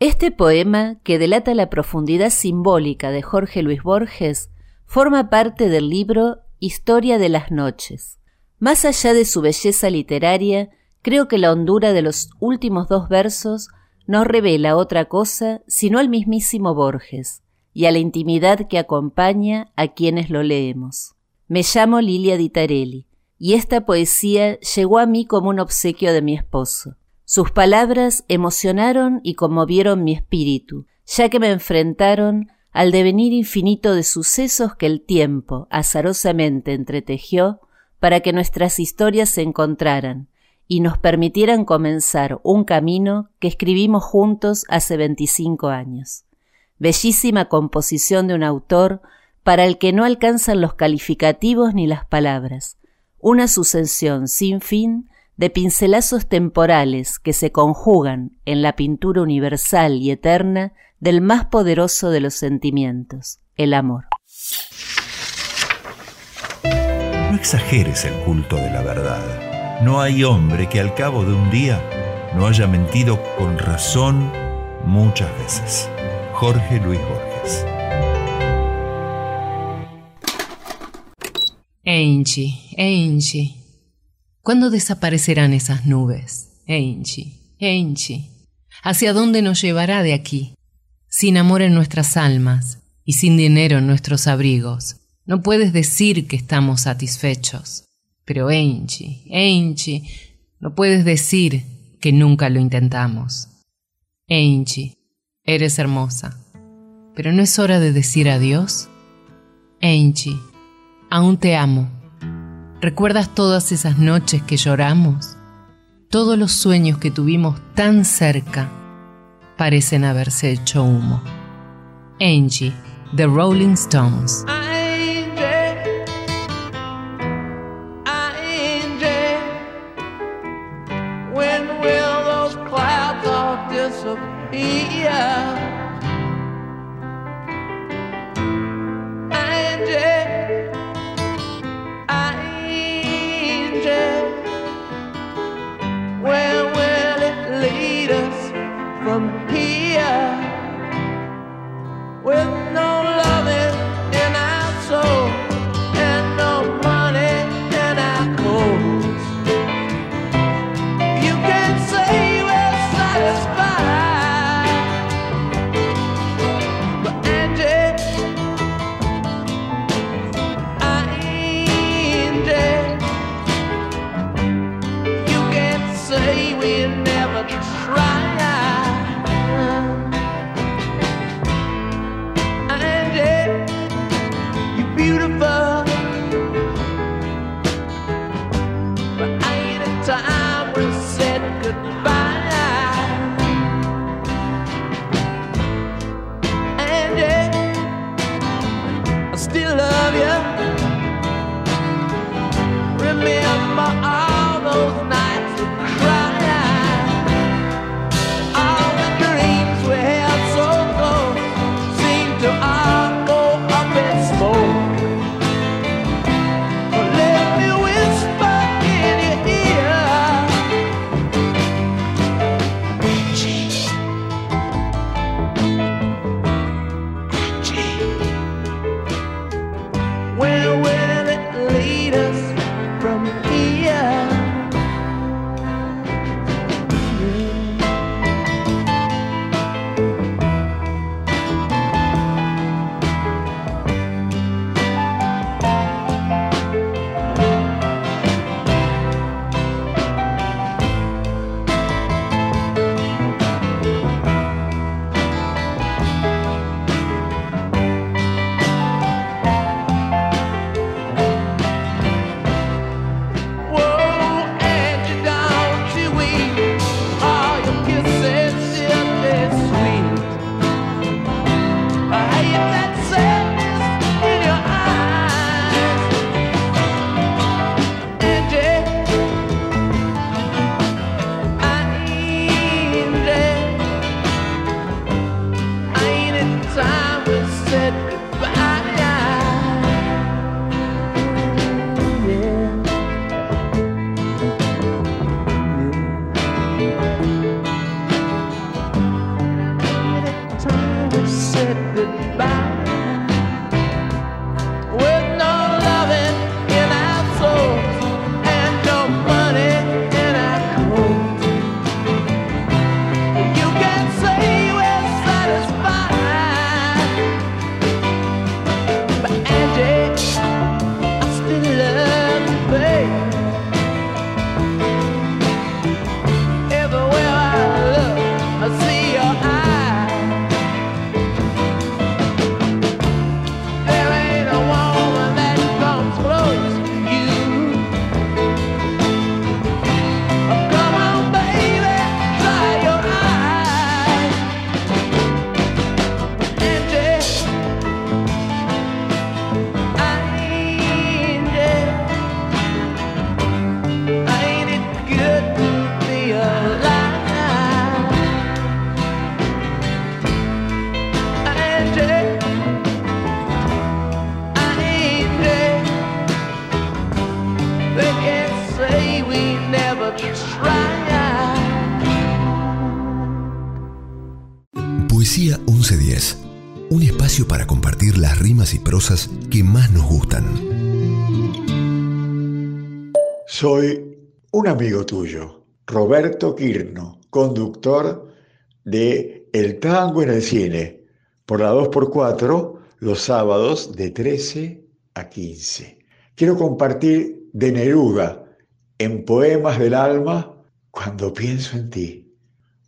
Este poema, que delata la profundidad simbólica de Jorge Luis Borges, forma parte del libro Historia de las Noches. Más allá de su belleza literaria, creo que la hondura de los últimos dos versos no revela otra cosa sino al mismísimo Borges y a la intimidad que acompaña a quienes lo leemos. Me llamo Lilia Ditarelli y esta poesía llegó a mí como un obsequio de mi esposo. Sus palabras emocionaron y conmovieron mi espíritu, ya que me enfrentaron al devenir infinito de sucesos que el tiempo azarosamente entretejió para que nuestras historias se encontraran y nos permitieran comenzar un camino que escribimos juntos hace 25 años. Bellísima composición de un autor para el que no alcanzan los calificativos ni las palabras, una sucesión sin fin de pincelazos temporales que se conjugan en la pintura universal y eterna del más poderoso de los sentimientos, el amor. No exageres el culto de la verdad. No hay hombre que al cabo de un día no haya mentido con razón muchas veces. Jorge Luis Borges. Angie, Angie. ¿Cuándo desaparecerán esas nubes? Angie, Angie. ¿Hacia dónde nos llevará de aquí? Sin amor en nuestras almas y sin dinero en nuestros abrigos. No puedes decir que estamos satisfechos. Pero Angie, Angie, no puedes decir que nunca lo intentamos. Angie, eres hermosa. ¿Pero no es hora de decir adiós? Angie, aún te amo. ¿Recuerdas todas esas noches que lloramos? Todos los sueños que tuvimos tan cerca parecen haberse hecho humo. Angie, The Rolling Stones. Amigo tuyo, Roberto Quirno, conductor de El Tango en el Cine, por la 2x4, los sábados de 13 a 15. Quiero compartir de Neruda en Poemas del Alma cuando pienso en ti.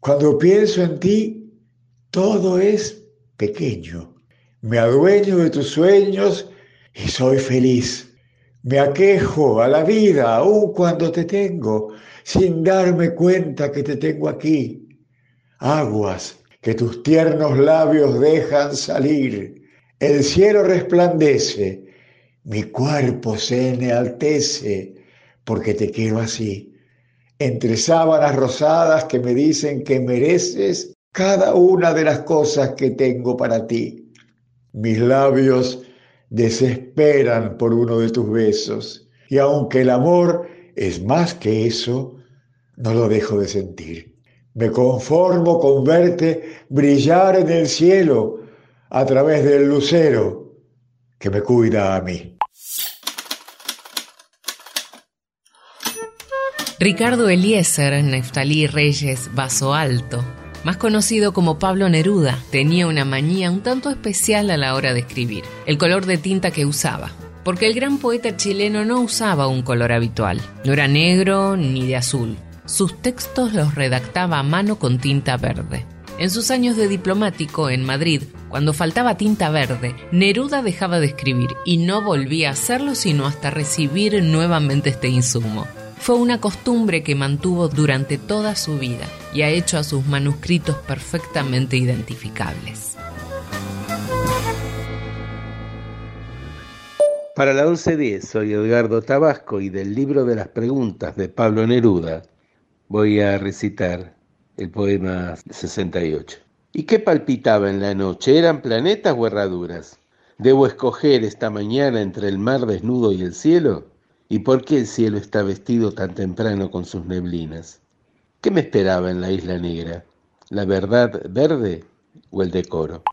Cuando pienso en ti, todo es pequeño. Me adueño de tus sueños y soy feliz. Me aquejo a la vida aun cuando te tengo, sin darme cuenta que te tengo aquí. Aguas que tus tiernos labios dejan salir. El cielo resplandece, mi cuerpo se enaltece, porque te quiero así. Entre sábanas rosadas que me dicen que mereces cada una de las cosas que tengo para ti. Mis labios desesperan por uno de tus besos, y aunque el amor es más que eso, no lo dejo de sentir. Me conformo con verte brillar en el cielo a través del lucero que me cuida a mí. Ricardo Eliezer, Neftalí Reyes Vaso Alto, más conocido como Pablo Neruda, tenía una manía un tanto especial a la hora de escribir, el color de tinta que usaba. Porque el gran poeta chileno no usaba un color habitual, no era negro ni de azul. Sus textos los redactaba a mano con tinta verde. En sus años de diplomático en Madrid, cuando faltaba tinta verde, Neruda dejaba de escribir y no volvía a hacerlo sino hasta recibir nuevamente este insumo. Fue una costumbre que mantuvo durante toda su vida y ha hecho a sus manuscritos perfectamente identificables. Para la 1110 soy Edgardo Tabasco y del libro de las preguntas de Pablo Neruda voy a recitar el poema 68. ¿Y qué palpitaba en la noche? ¿Eran planetas o herraduras? ¿Debo escoger esta mañana entre el mar desnudo y el cielo? ¿Y por qué el cielo está vestido tan temprano con sus neblinas? ¿Qué me esperaba en la isla negra? ¿La verdad verde o el decoro?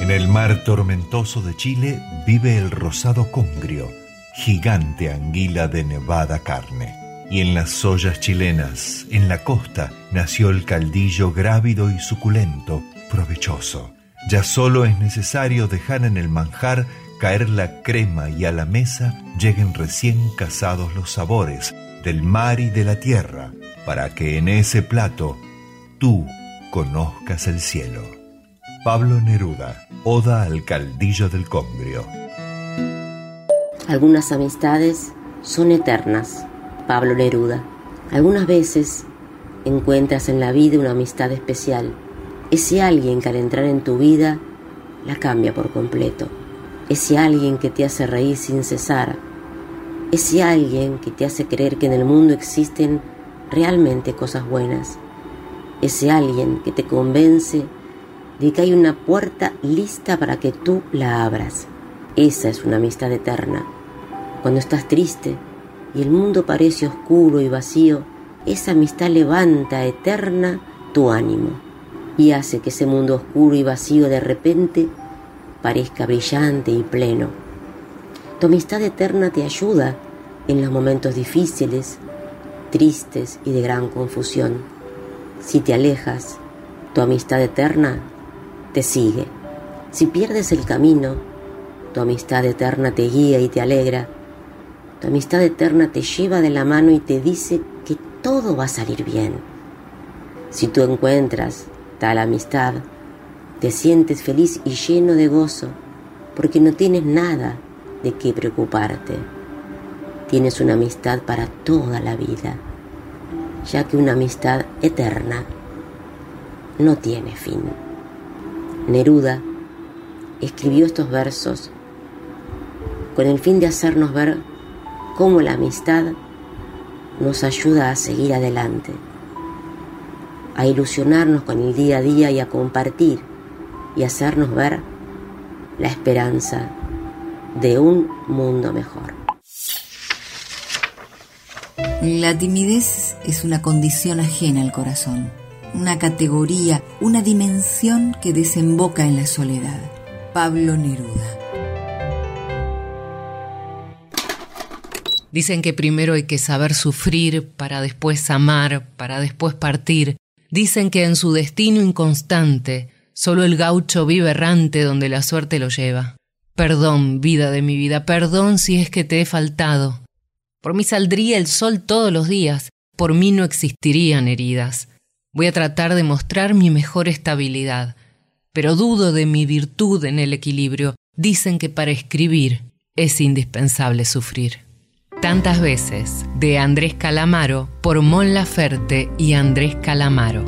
En el mar tormentoso de Chile vive el rosado congrio, gigante anguila de nevada carne. Y en las ollas chilenas, en la costa, nació el caldillo grávido y suculento, provechoso. Ya solo es necesario dejar en el manjar caer la crema y a la mesa lleguen recién casados los sabores del mar y de la tierra, para que en ese plato tú conozcas el cielo. Pablo Neruda, Oda al Caldillo del Congrio. Algunas amistades son eternas. Pablo Neruda. Algunas veces encuentras en la vida una amistad especial. Ese alguien que al entrar en tu vida la cambia por completo. Ese alguien que te hace reír sin cesar. Ese alguien que te hace creer que en el mundo existen realmente cosas buenas. Ese alguien que te convence de que hay una puerta lista para que tú la abras. Esa es una amistad eterna. Cuando estás triste y el mundo parece oscuro y vacío, esa amistad levanta eterna tu ánimo. y hace que ese mundo oscuro y vacío de repente parezca brillante y pleno. Tu amistad eterna te ayuda en los momentos difíciles, tristes y de gran confusión. Si te alejas, tu amistad eterna te sigue. Si pierdes el camino, tu amistad eterna te guía y te alegra. Tu amistad eterna te lleva de la mano y te dice que todo va a salir bien. Si tú encuentras tal amistad, te sientes feliz y lleno de gozo porque no tienes nada de qué preocuparte. Tienes una amistad para toda la vida, ya que una amistad eterna no tiene fin. Neruda escribió estos versos con el fin de hacernos ver cómo la amistad nos ayuda a seguir adelante, a ilusionarnos con el día a día y a compartir y hacernos ver la esperanza de un mundo mejor. La timidez es una condición ajena al corazón, una categoría, una dimensión que desemboca en la soledad. Pablo Neruda. Dicen que primero hay que saber sufrir para después amar, para después partir. Dicen que en su destino inconstante solo el gaucho vive errante donde la suerte lo lleva. Perdón, vida de mi vida, perdón si es que te he faltado. Por mí saldría el sol todos los días, por mí no existirían heridas. Voy a tratar de mostrar mi mejor estabilidad, pero dudo de mi virtud en el equilibrio. Dicen que para escribir es indispensable sufrir. Tantas veces, de Andrés Calamaro, por Mon Laferte y Andrés Calamaro.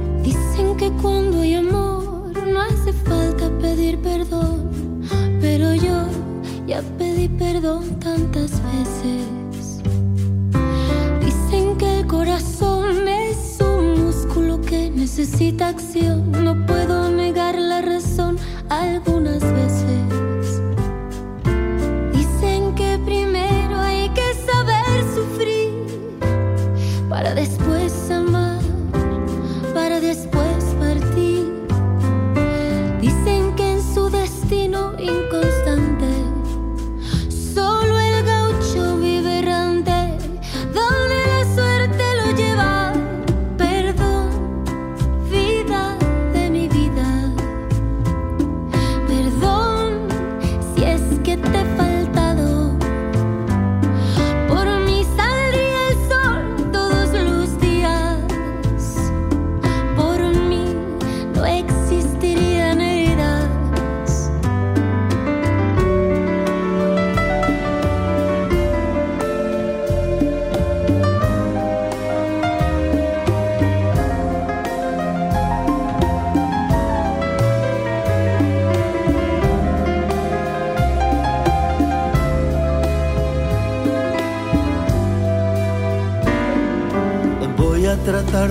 Corazón es un músculo que necesita acción, no puedo negar la razón algunas veces.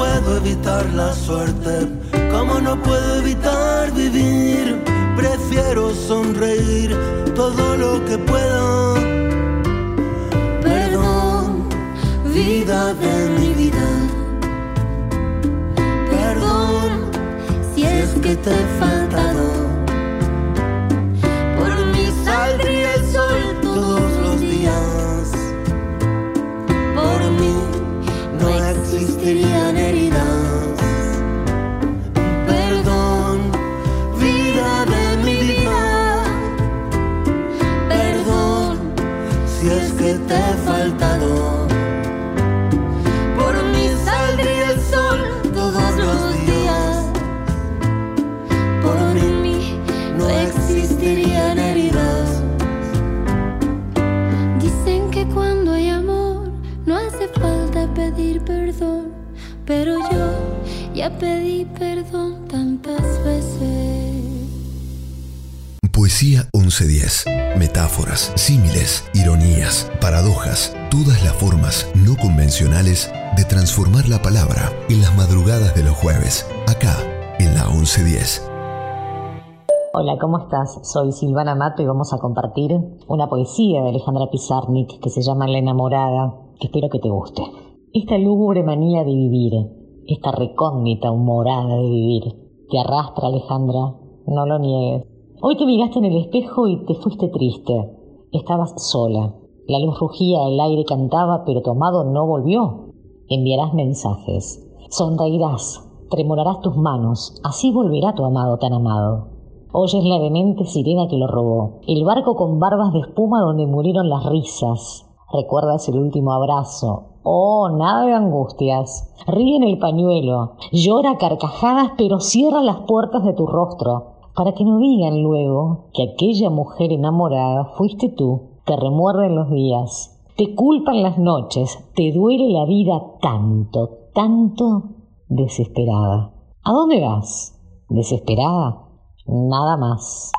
Puedo evitar la suerte, como no puedo evitar vivir. Prefiero sonreír todo lo que pueda. Perdón, vida de mi vida. Perdón si es que te he faltado. Ya pedí perdón tantas veces. Poesía 1110. Metáforas, símiles, ironías, paradojas, todas las formas no convencionales de transformar la palabra en las madrugadas de los jueves, acá en la 1110. Hola, ¿cómo estás? Soy Silvana Mato y vamos a compartir una poesía de Alejandra Pizarnik que se llama La enamorada, que espero que te guste. Esta lúgubre manía de vivir, esta recógnita humorada de vivir, te arrastra Alejandra, no lo niegues. Hoy te miraste en el espejo y te fuiste triste. Estabas sola. La luz rugía, el aire cantaba, pero tu amado no volvió. Enviarás mensajes. Sonreirás, tremolarás tus manos, así volverá tu amado tan amado. Oyes la demente sirena que lo robó, el barco con barbas de espuma donde murieron las risas. Recuerdas el último abrazo. Oh, nada de angustias. Ríe en el pañuelo, llora carcajadas, pero cierra las puertas de tu rostro para que no digan luego que aquella mujer enamorada fuiste tú. Te remuerden los días, te culpan las noches, te duele la vida tanto, tanto desesperada. ¿A dónde vas? ¿Desesperada? Nada más.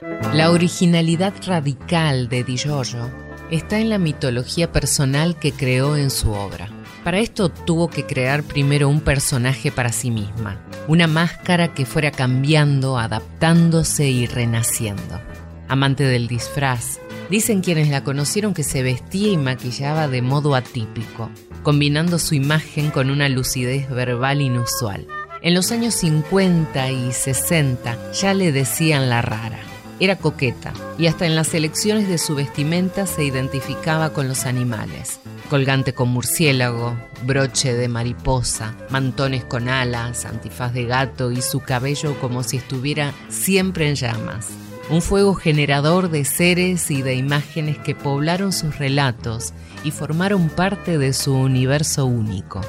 La originalidad radical de Di Giorgio está en la mitología personal que creó en su obra. Para esto tuvo que crear primero un personaje para sí misma, una máscara que fuera cambiando, adaptándose y renaciendo. Amante del disfraz, dicen quienes la conocieron que se vestía y maquillaba de modo atípico, combinando su imagen con una lucidez verbal inusual. En los años 50 y 60 ya le decían la rara. Era coqueta y hasta en las elecciones de su vestimenta se identificaba con los animales. Colgante con murciélago, broche de mariposa, mantones con alas, antifaz de gato y su cabello como si estuviera siempre en llamas. Un fuego generador de seres y de imágenes que poblaron sus relatos y formaron parte de su universo único.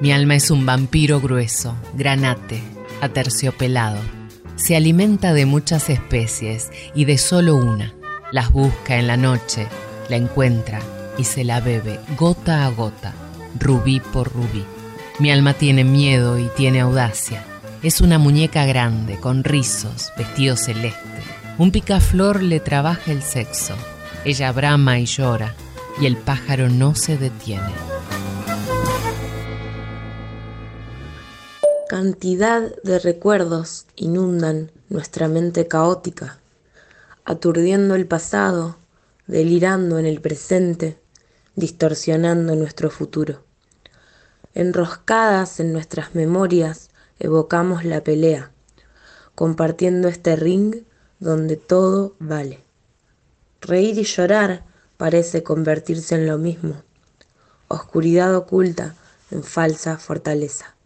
Mi alma es un vampiro grueso, granate, aterciopelado. Se alimenta de muchas especies y de solo una. Las busca en la noche, la encuentra y se la bebe gota a gota, rubí por rubí. Mi alma tiene miedo y tiene audacia. Es una muñeca grande, con rizos, vestido celeste. Un picaflor le trabaja el sexo. Ella brama y llora, y el pájaro no se detiene. Cantidad de recuerdos inundan nuestra mente caótica, aturdiendo el pasado, delirando en el presente, distorsionando nuestro futuro. Enroscadas en nuestras memorias, evocamos la pelea, compartiendo este ring donde todo vale. Reír y llorar parece convertirse en lo mismo. Oscuridad oculta en falsa fortaleza.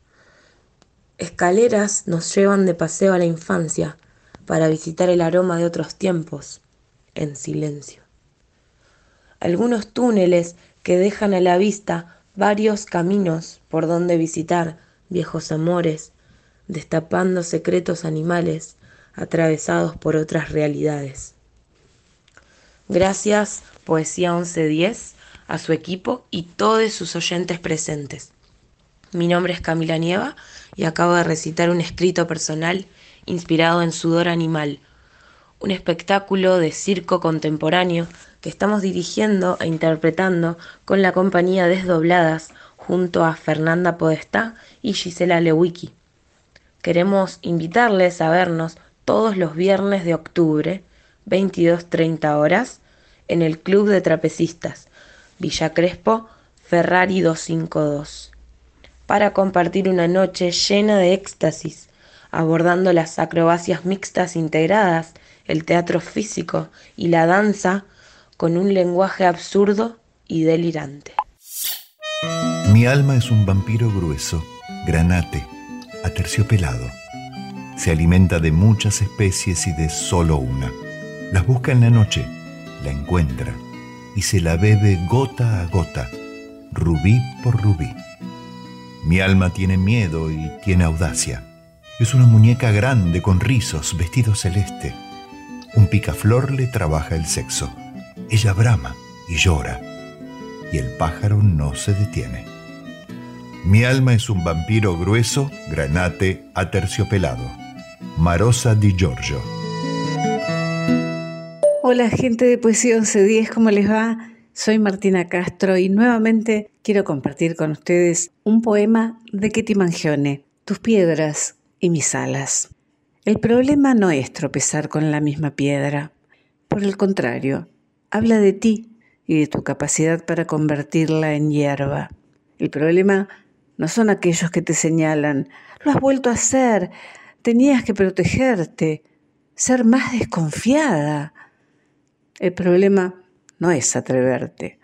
Escaleras nos llevan de paseo a la infancia para visitar el aroma de otros tiempos en silencio. Algunos túneles que dejan a la vista varios caminos por donde visitar viejos amores, destapando secretos animales atravesados por otras realidades. Gracias, Poesía 1110, a su equipo y todos sus oyentes presentes. Mi nombre es Camila Nieva y acabo de recitar un escrito personal inspirado en Sudor Animal, un espectáculo de circo contemporáneo que estamos dirigiendo e interpretando con la compañía Desdobladas junto a Fernanda Podestá y Gisela Lewicki. Queremos invitarles a vernos todos los viernes de octubre, 22.30 horas, en el Club de Trapecistas, Villa Crespo, Ferrari 252 para compartir una noche llena de éxtasis, abordando las acrobacias mixtas integradas, el teatro físico y la danza con un lenguaje absurdo y delirante. Mi alma es un vampiro grueso, granate, aterciopelado. Se alimenta de muchas especies y de solo una. Las busca en la noche, la encuentra y se la bebe gota a gota, rubí por rubí. Mi alma tiene miedo y tiene audacia. Es una muñeca grande con rizos, vestido celeste. Un picaflor le trabaja el sexo. Ella brama y llora, y el pájaro no se detiene. Mi alma es un vampiro grueso, granate, aterciopelado. Marosa di Giorgio. Hola gente de Poesía 1110, ¿cómo les va? Soy Martina Castro y nuevamente quiero compartir con ustedes un poema de Ketty Mangione, Tus piedras y mis alas. El problema no es tropezar con la misma piedra, por el contrario, habla de ti y de tu capacidad para convertirla en hierba. El problema no son aquellos que te señalan, lo has vuelto a hacer, tenías que protegerte, ser más desconfiada. El problema no es atreverte,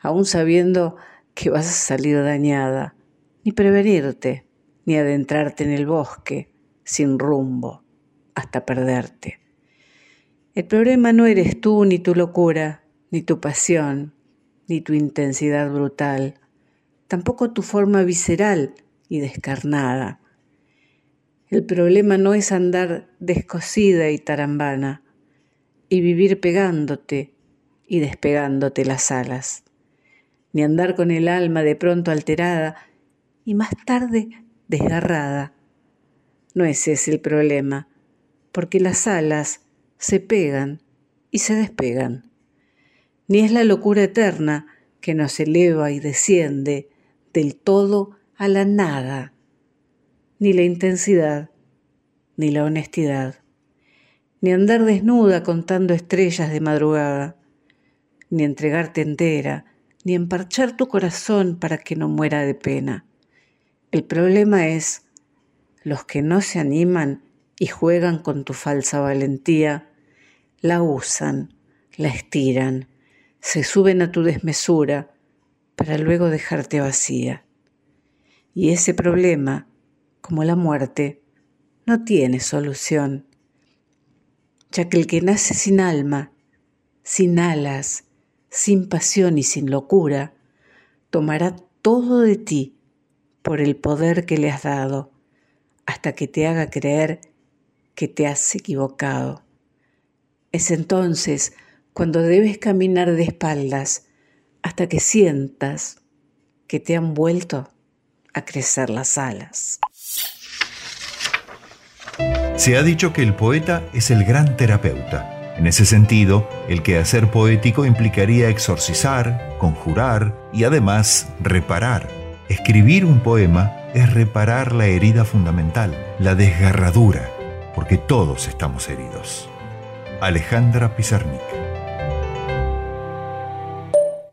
aún sabiendo que vas a salir dañada, ni prevenirte, ni adentrarte en el bosque sin rumbo hasta perderte. El problema no eres tú, ni tu locura, ni tu pasión, ni tu intensidad brutal, tampoco tu forma visceral y descarnada. El problema no es andar descosida y tarambana, y vivir pegándote y despegándote las alas, ni andar con el alma de pronto alterada y más tarde desgarrada. No ese es el problema, porque las alas se pegan y se despegan. Ni es la locura eterna que nos eleva y desciende del todo a la nada, ni la intensidad, ni la honestidad ni andar desnuda contando estrellas de madrugada, ni entregarte entera, ni emparchar tu corazón para que no muera de pena. El problema es los que no se animan y juegan con tu falsa valentía, la usan, la estiran, se suben a tu desmesura para luego dejarte vacía. Y ese problema, como la muerte, no tiene solución ya que el que nace sin alma, sin alas, sin pasión y sin locura, tomará todo de ti por el poder que le has dado, hasta que te haga creer que te has equivocado. Es entonces cuando debes caminar de espaldas hasta que sientas que te han vuelto a crecer las alas. Se ha dicho que el poeta es el gran terapeuta. En ese sentido, el quehacer poético implicaría exorcizar, conjurar y además reparar. Escribir un poema es reparar la herida fundamental, la desgarradura, porque todos estamos heridos. Alejandra Pizarnik.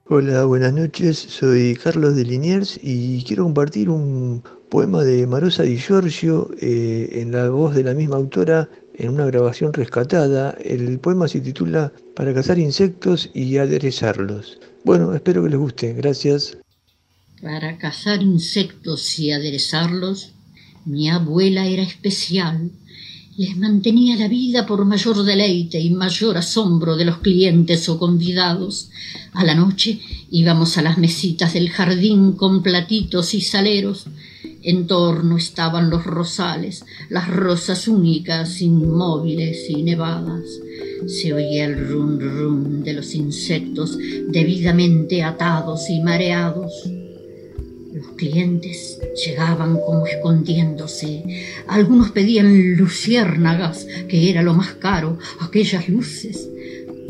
Hola, buenas noches. Soy Carlos de Liniers y quiero compartir un poema de Marosa Di Giorgio eh, en la voz de la misma autora en una grabación rescatada. El poema se titula Para cazar insectos y aderezarlos. Bueno, espero que les guste. Gracias. Para cazar insectos y aderezarlos, mi abuela era especial. Les mantenía la vida por mayor deleite y mayor asombro de los clientes o convidados. A la noche íbamos a las mesitas del jardín con platitos y saleros en torno estaban los rosales, las rosas únicas, inmóviles y nevadas. Se oía el rum rum de los insectos debidamente atados y mareados. Clientes llegaban como escondiéndose. Algunos pedían luciérnagas, que era lo más caro, aquellas luces.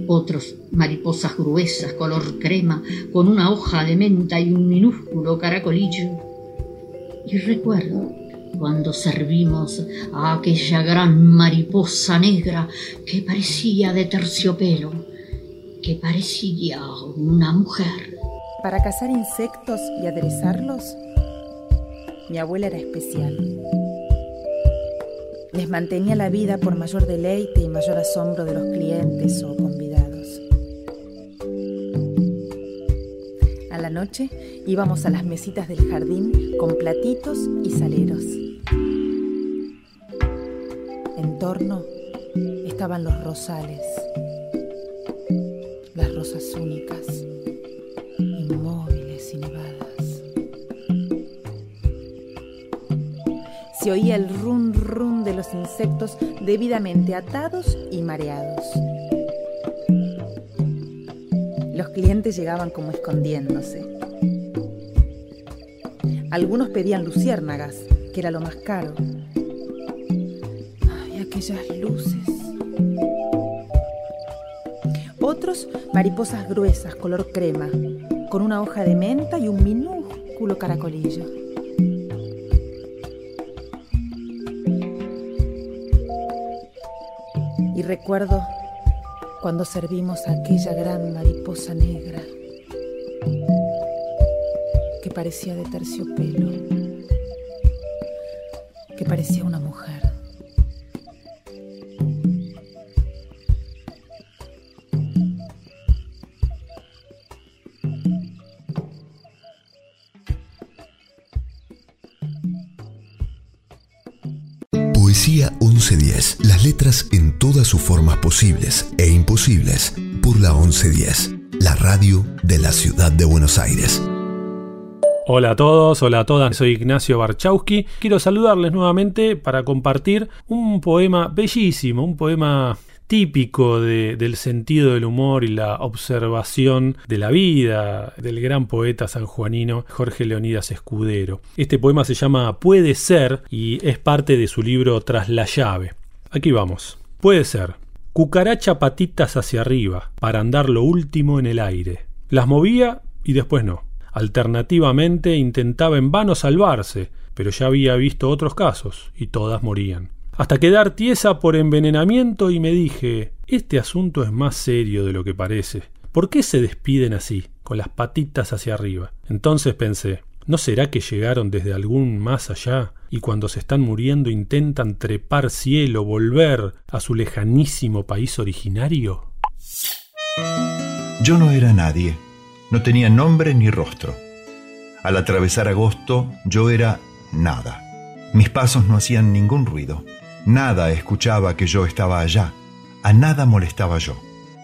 Otros mariposas gruesas, color crema, con una hoja de menta y un minúsculo caracolillo y recuerdo cuando servimos a aquella gran mariposa negra que parecía de terciopelo, que parecía una mujer. Para cazar insectos y aderezarlos, mi abuela era especial. Les mantenía la vida por mayor deleite y mayor asombro de los clientes o convidados. A la noche íbamos a las mesitas del jardín con platitos y saleros. En torno estaban los rosales, las rosas únicas, Se oía el run run de los insectos debidamente atados y mareados. Los clientes llegaban como escondiéndose. Algunos pedían luciérnagas, que era lo más caro. Ay, aquellas luces. Otros, mariposas gruesas, color crema, con una hoja de menta y un minúsculo caracolillo. Y recuerdo cuando servimos a aquella gran mariposa negra que parecía de terciopelo, que parecía una sus formas posibles e imposibles por la 1110. La radio de la ciudad de Buenos Aires. Hola a todos, hola a todas, soy Ignacio Barchowski. Quiero saludarles nuevamente para compartir un poema bellísimo, un poema típico de- del sentido del humor y la observación de la vida del gran poeta sanjuanino Jorge Leonidas Escudero. Este poema se llama Puede ser y es parte de su libro Tras la llave. Aquí vamos. Puede ser. Cucaracha patitas hacia arriba, para andar lo último en el aire. Las movía y después no. Alternativamente intentaba en vano salvarse, pero ya había visto otros casos y todas morían. Hasta quedar tiesa por envenenamiento y me dije, este asunto es más serio de lo que parece. ¿Por qué se despiden así, con las patitas hacia arriba? Entonces pensé, ¿no será que llegaron desde algún más allá y cuando se están muriendo intentan trepar cielo, volver a su lejanísimo país originario? Yo no era nadie, no tenía nombre ni rostro. Al atravesar agosto yo era nada. Mis pasos no hacían ningún ruido. Nada escuchaba que yo estaba allá. A nada molestaba yo.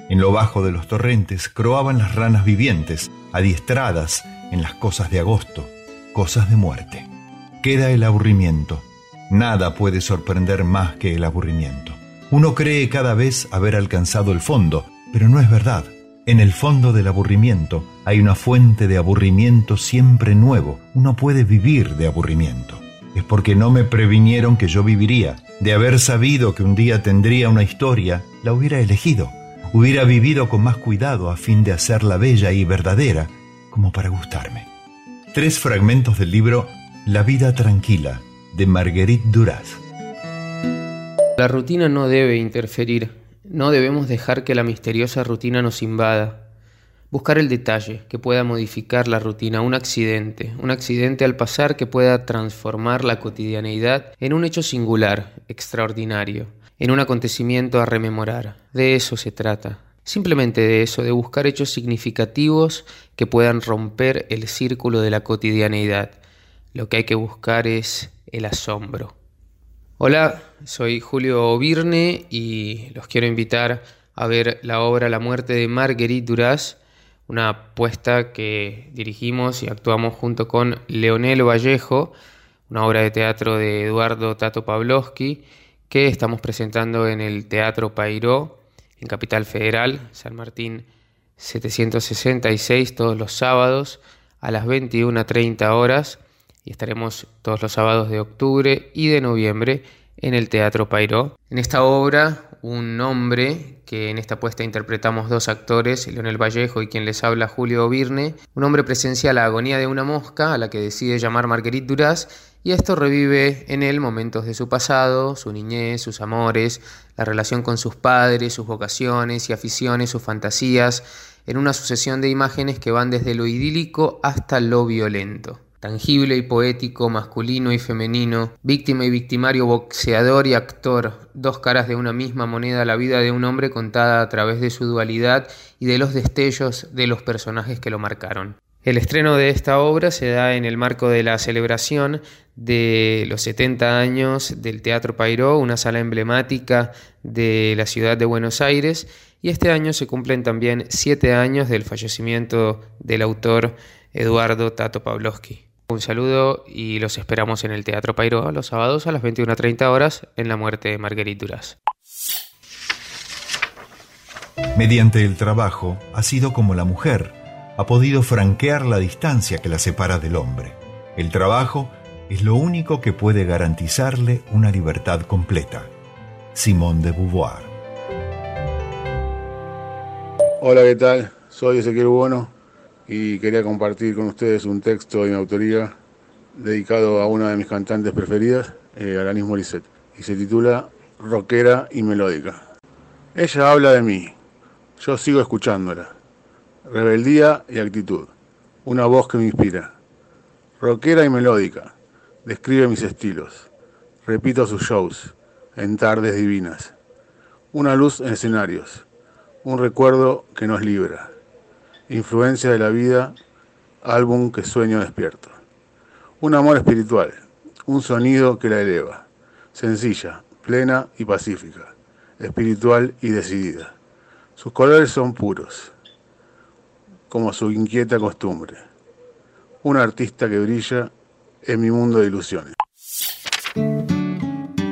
En lo bajo de los torrentes croaban las ranas vivientes, adiestradas en las cosas de agosto, cosas de muerte. Queda el aburrimiento. Nada puede sorprender más que el aburrimiento. Uno cree cada vez haber alcanzado el fondo, pero no es verdad. En el fondo del aburrimiento hay una fuente de aburrimiento siempre nuevo. Uno puede vivir de aburrimiento. Es porque no me previnieron que yo viviría. De haber sabido que un día tendría una historia, la hubiera elegido. Hubiera vivido con más cuidado a fin de hacerla bella y verdadera, como para gustarme. Tres fragmentos del libro La vida tranquila, de Marguerite Duras. La rutina no debe interferir, no debemos dejar que la misteriosa rutina nos invada. Buscar el detalle que pueda modificar la rutina, un accidente, un accidente al pasar que pueda transformar la cotidianeidad en un hecho singular, extraordinario, en un acontecimiento a rememorar. De eso se trata. Simplemente de eso, de buscar hechos significativos que puedan romper el círculo de la cotidianeidad. Lo que hay que buscar es el asombro. Hola, soy Julio Virne y los quiero invitar a ver la obra La muerte de Marguerite Duras, una apuesta que dirigimos y actuamos junto con Leonel Vallejo, una obra de teatro de Eduardo Tato Pavlovsky que estamos presentando en el Teatro Pairó en Capital Federal, San Martín 766, todos los sábados a las 21.30 horas y estaremos todos los sábados de octubre y de noviembre en el Teatro Pairó. En esta obra, un hombre, que en esta puesta interpretamos dos actores, Leonel Vallejo y quien les habla Julio Virne, un hombre presencia la agonía de una mosca a la que decide llamar Marguerite Duras y esto revive en él momentos de su pasado, su niñez, sus amores, la relación con sus padres, sus vocaciones y aficiones, sus fantasías, en una sucesión de imágenes que van desde lo idílico hasta lo violento tangible y poético, masculino y femenino, víctima y victimario, boxeador y actor, dos caras de una misma moneda, la vida de un hombre contada a través de su dualidad y de los destellos de los personajes que lo marcaron. El estreno de esta obra se da en el marco de la celebración de los 70 años del Teatro Pairó, una sala emblemática de la ciudad de Buenos Aires, y este año se cumplen también siete años del fallecimiento del autor Eduardo Tato Pavlovsky. Un saludo y los esperamos en el Teatro Pairó los sábados a las 21.30 horas en la muerte de Marguerite Duras. Mediante el trabajo ha sido como la mujer, ha podido franquear la distancia que la separa del hombre. El trabajo es lo único que puede garantizarle una libertad completa. Simón de Beauvoir. Hola, ¿qué tal? Soy Ezequiel Bono y quería compartir con ustedes un texto de mi autoría dedicado a una de mis cantantes preferidas, eh, Alanis Morissette, y se titula Rockera y Melódica. Ella habla de mí, yo sigo escuchándola. Rebeldía y actitud, una voz que me inspira. Rockera y melódica, describe mis estilos. Repito sus shows, en tardes divinas. Una luz en escenarios, un recuerdo que nos libra. Influencia de la vida, álbum que sueño despierto. Un amor espiritual, un sonido que la eleva. Sencilla, plena y pacífica, espiritual y decidida. Sus colores son puros, como su inquieta costumbre. Un artista que brilla en mi mundo de ilusiones.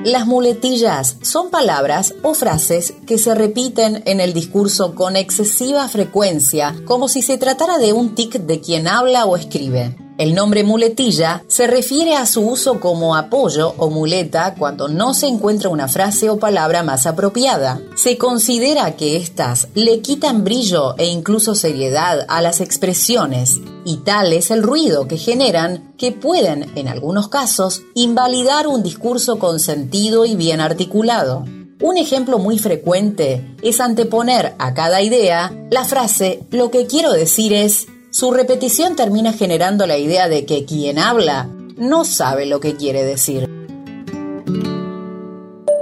Las muletillas son palabras o frases que se repiten en el discurso con excesiva frecuencia, como si se tratara de un tic de quien habla o escribe. El nombre muletilla se refiere a su uso como apoyo o muleta cuando no se encuentra una frase o palabra más apropiada. Se considera que éstas le quitan brillo e incluso seriedad a las expresiones, y tal es el ruido que generan que pueden, en algunos casos, invalidar un discurso con sentido y bien articulado. Un ejemplo muy frecuente es anteponer a cada idea la frase lo que quiero decir es su repetición termina generando la idea de que quien habla no sabe lo que quiere decir.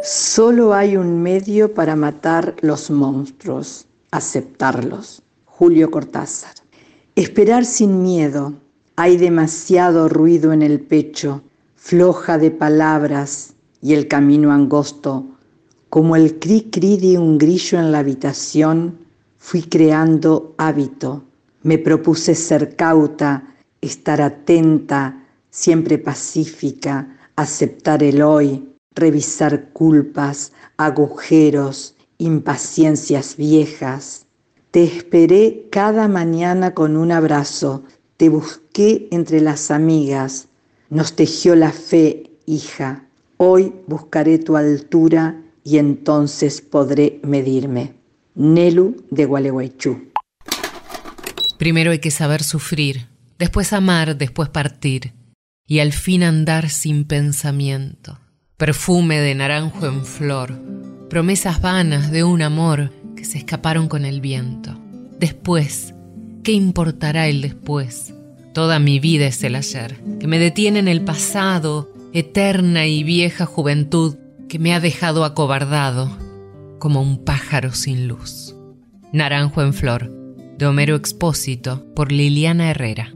Solo hay un medio para matar los monstruos, aceptarlos. Julio Cortázar. Esperar sin miedo. Hay demasiado ruido en el pecho, floja de palabras y el camino angosto. Como el cri cri de un grillo en la habitación, fui creando hábito me propuse ser cauta, estar atenta, siempre pacífica, aceptar el hoy, revisar culpas, agujeros, impaciencias viejas. Te esperé cada mañana con un abrazo, te busqué entre las amigas, nos tejió la fe, hija. Hoy buscaré tu altura y entonces podré medirme. Nelu de Gualeguaychú. Primero hay que saber sufrir, después amar, después partir, y al fin andar sin pensamiento. Perfume de naranjo en flor, promesas vanas de un amor que se escaparon con el viento. Después, ¿qué importará el después? Toda mi vida es el ayer, que me detiene en el pasado, eterna y vieja juventud que me ha dejado acobardado como un pájaro sin luz. Naranjo en flor de Homero Expósito por Liliana Herrera.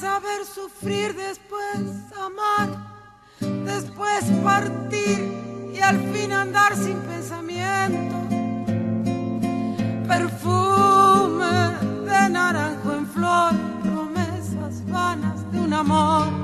Saber sufrir, después amar, después partir y al fin andar sin pensamiento. Perfume de naranjo en flor, promesas vanas de un amor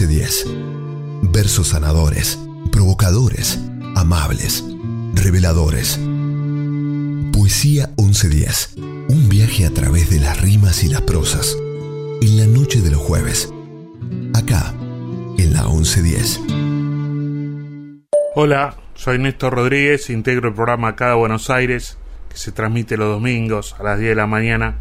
1110. Versos sanadores, provocadores, amables, reveladores. Poesía 1110. Un viaje a través de las rimas y las prosas. En la noche de los jueves. Acá, en la 1110. Hola, soy Néstor Rodríguez, integro el programa Cada Buenos Aires, que se transmite los domingos a las 10 de la mañana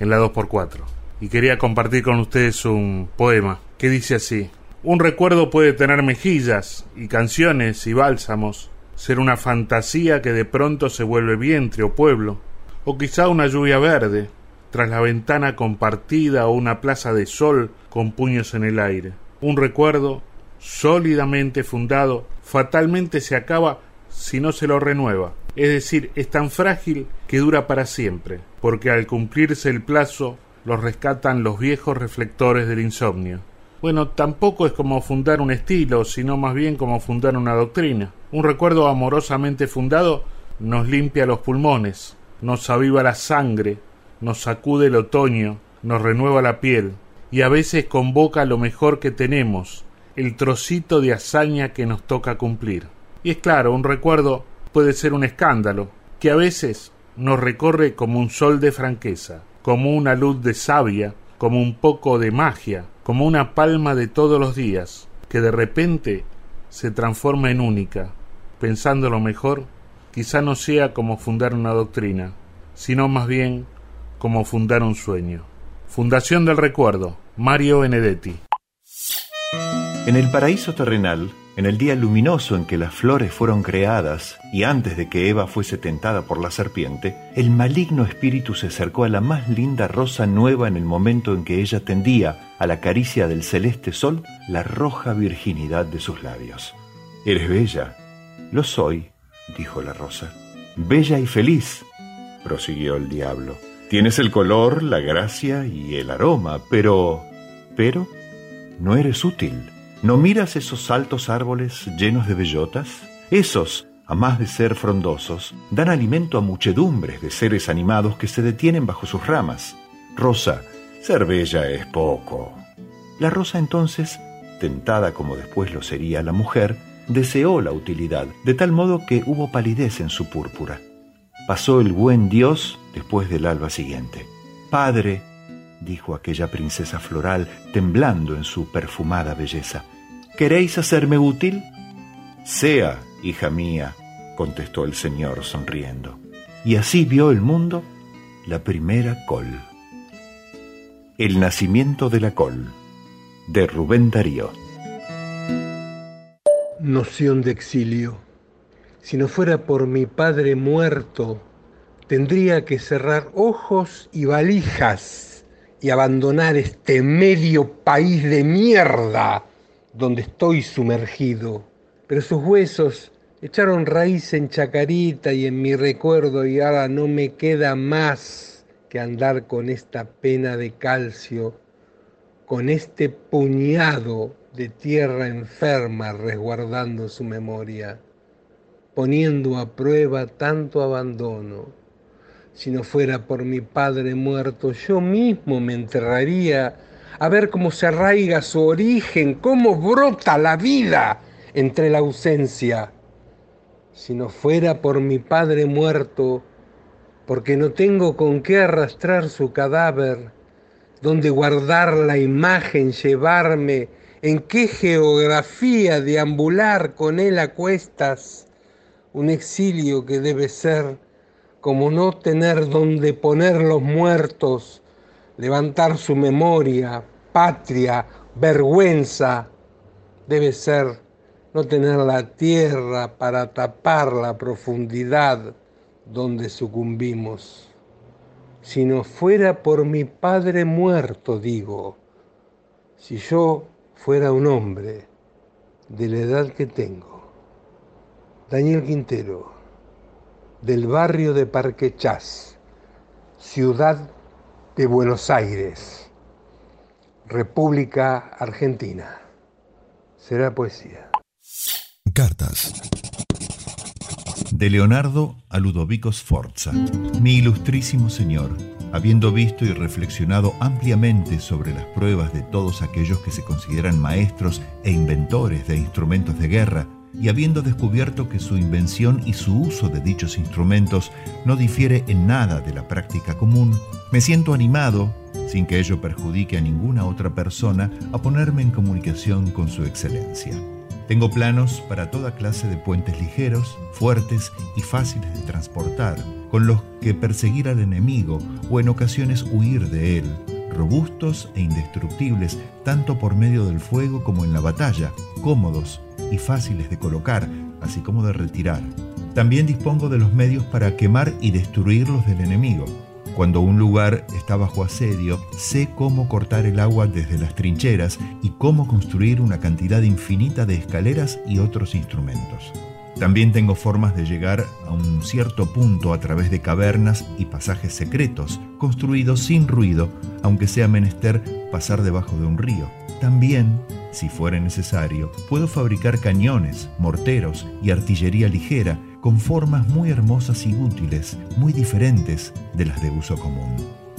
en la 2x4. Y quería compartir con ustedes un poema que dice así. Un recuerdo puede tener mejillas y canciones y bálsamos, ser una fantasía que de pronto se vuelve vientre o pueblo, o quizá una lluvia verde, tras la ventana compartida o una plaza de sol con puños en el aire. Un recuerdo sólidamente fundado fatalmente se acaba si no se lo renueva. Es decir, es tan frágil que dura para siempre, porque al cumplirse el plazo los rescatan los viejos reflectores del insomnio. Bueno, tampoco es como fundar un estilo, sino más bien como fundar una doctrina. Un recuerdo amorosamente fundado nos limpia los pulmones, nos aviva la sangre, nos sacude el otoño, nos renueva la piel, y a veces convoca lo mejor que tenemos, el trocito de hazaña que nos toca cumplir. Y es claro, un recuerdo puede ser un escándalo, que a veces nos recorre como un sol de franqueza, como una luz de savia, como un poco de magia, como una palma de todos los días, que de repente se transforma en única. Pensando lo mejor, quizá no sea como fundar una doctrina, sino más bien como fundar un sueño. Fundación del Recuerdo, Mario Benedetti. En el paraíso terrenal, en el día luminoso en que las flores fueron creadas y antes de que Eva fuese tentada por la serpiente, el maligno espíritu se acercó a la más linda rosa nueva en el momento en que ella tendía a la caricia del celeste sol la roja virginidad de sus labios. Eres bella. Lo soy, dijo la rosa. Bella y feliz, prosiguió el diablo. Tienes el color, la gracia y el aroma, pero... pero... no eres útil. ¿No miras esos altos árboles llenos de bellotas? Esos, a más de ser frondosos, dan alimento a muchedumbres de seres animados que se detienen bajo sus ramas. Rosa, ser bella es poco. La rosa entonces, tentada como después lo sería la mujer, deseó la utilidad, de tal modo que hubo palidez en su púrpura. Pasó el buen Dios después del alba siguiente. Padre, dijo aquella princesa floral, temblando en su perfumada belleza. ¿Queréis hacerme útil? Sea, hija mía, contestó el señor sonriendo. Y así vio el mundo la primera col. El nacimiento de la col, de Rubén Darío. Noción de exilio. Si no fuera por mi padre muerto, tendría que cerrar ojos y valijas y abandonar este medio país de mierda donde estoy sumergido. Pero sus huesos echaron raíz en Chacarita y en mi recuerdo y ahora no me queda más que andar con esta pena de calcio, con este puñado de tierra enferma resguardando su memoria poniendo a prueba tanto abandono. Si no fuera por mi padre muerto, yo mismo me enterraría a ver cómo se arraiga su origen, cómo brota la vida entre la ausencia. Si no fuera por mi padre muerto, porque no tengo con qué arrastrar su cadáver, donde guardar la imagen, llevarme, en qué geografía deambular con él a cuestas, un exilio que debe ser como no tener donde poner los muertos, levantar su memoria, patria, vergüenza, debe ser no tener la tierra para tapar la profundidad donde sucumbimos. Si no fuera por mi padre muerto, digo, si yo fuera un hombre de la edad que tengo, Daniel Quintero, del barrio de Parque Chas, ciudad de Buenos Aires, República Argentina. Será poesía. Cartas. De Leonardo a Ludovico Sforza. Mi ilustrísimo señor, habiendo visto y reflexionado ampliamente sobre las pruebas de todos aquellos que se consideran maestros e inventores de instrumentos de guerra, y habiendo descubierto que su invención y su uso de dichos instrumentos no difiere en nada de la práctica común, me siento animado, sin que ello perjudique a ninguna otra persona, a ponerme en comunicación con su excelencia. Tengo planos para toda clase de puentes ligeros, fuertes y fáciles de transportar, con los que perseguir al enemigo o en ocasiones huir de él, robustos e indestructibles tanto por medio del fuego como en la batalla, cómodos y fáciles de colocar, así como de retirar. También dispongo de los medios para quemar y destruirlos del enemigo. Cuando un lugar está bajo asedio, sé cómo cortar el agua desde las trincheras y cómo construir una cantidad infinita de escaleras y otros instrumentos. También tengo formas de llegar a un cierto punto a través de cavernas y pasajes secretos, construidos sin ruido, aunque sea menester pasar debajo de un río. También, si fuera necesario, puedo fabricar cañones, morteros y artillería ligera con formas muy hermosas y útiles, muy diferentes de las de uso común.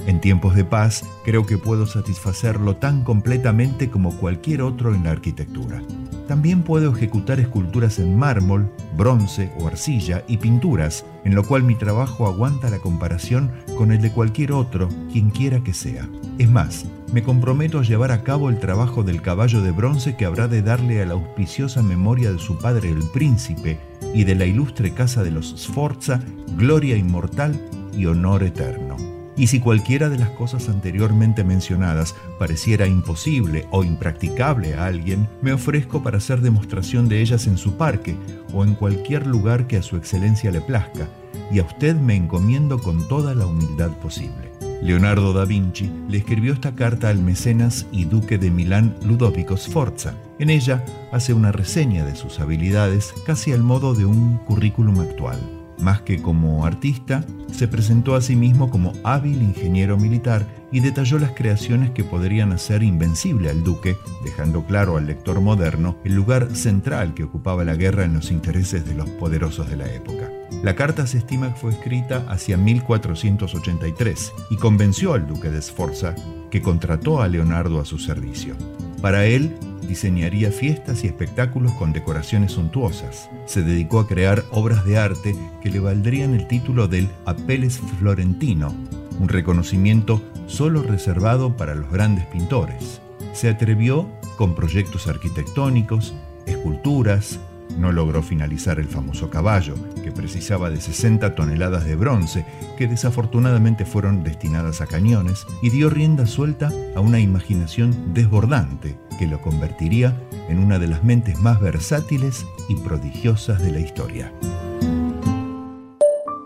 En tiempos de paz, creo que puedo satisfacerlo tan completamente como cualquier otro en la arquitectura. También puedo ejecutar esculturas en mármol, bronce o arcilla y pinturas, en lo cual mi trabajo aguanta la comparación con el de cualquier otro, quien quiera que sea. Es más, me comprometo a llevar a cabo el trabajo del caballo de bronce que habrá de darle a la auspiciosa memoria de su padre el príncipe y de la ilustre casa de los Sforza gloria inmortal y honor eterno. Y si cualquiera de las cosas anteriormente mencionadas pareciera imposible o impracticable a alguien, me ofrezco para hacer demostración de ellas en su parque o en cualquier lugar que a su excelencia le plazca, y a usted me encomiendo con toda la humildad posible. Leonardo da Vinci le escribió esta carta al mecenas y duque de Milán Ludovico Sforza. En ella hace una reseña de sus habilidades casi al modo de un currículum actual. Más que como artista, se presentó a sí mismo como hábil ingeniero militar y detalló las creaciones que podrían hacer invencible al duque, dejando claro al lector moderno el lugar central que ocupaba la guerra en los intereses de los poderosos de la época. La carta se estima que fue escrita hacia 1483 y convenció al duque de Sforza, que contrató a Leonardo a su servicio. Para él, diseñaría fiestas y espectáculos con decoraciones suntuosas. Se dedicó a crear obras de arte que le valdrían el título del Apeles Florentino, un reconocimiento solo reservado para los grandes pintores. Se atrevió con proyectos arquitectónicos, esculturas, no logró finalizar el famoso caballo, que precisaba de 60 toneladas de bronce, que desafortunadamente fueron destinadas a cañones, y dio rienda suelta a una imaginación desbordante que lo convertiría en una de las mentes más versátiles y prodigiosas de la historia.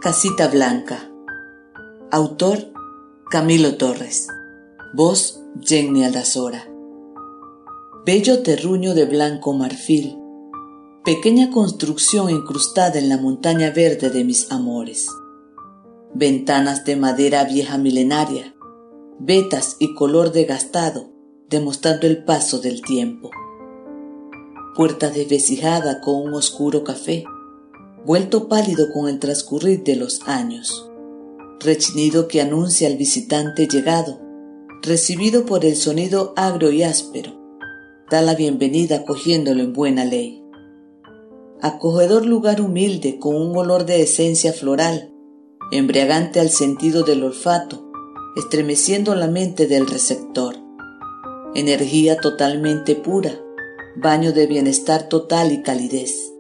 Casita Blanca. Autor Camilo Torres. Voz Jenny Aldazora. Bello terruño de blanco marfil. Pequeña construcción incrustada en la montaña verde de mis amores. Ventanas de madera vieja milenaria. Vetas y color degastado, demostrando el paso del tiempo. Puerta desvecijada con un oscuro café vuelto pálido con el transcurrir de los años. Rechinido que anuncia al visitante llegado, recibido por el sonido agro y áspero, da la bienvenida cogiéndolo en buena ley. Acogedor lugar humilde con un olor de esencia floral, embriagante al sentido del olfato, estremeciendo la mente del receptor. Energía totalmente pura, baño de bienestar total y calidez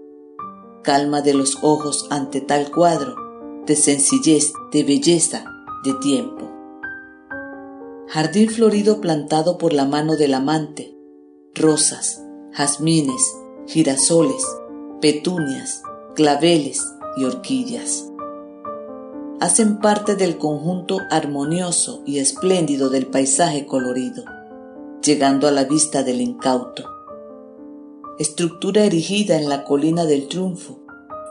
calma de los ojos ante tal cuadro de sencillez, de belleza, de tiempo. Jardín florido plantado por la mano del amante, rosas, jazmines, girasoles, petunias, claveles y orquídeas. Hacen parte del conjunto armonioso y espléndido del paisaje colorido, llegando a la vista del incauto estructura erigida en la colina del triunfo,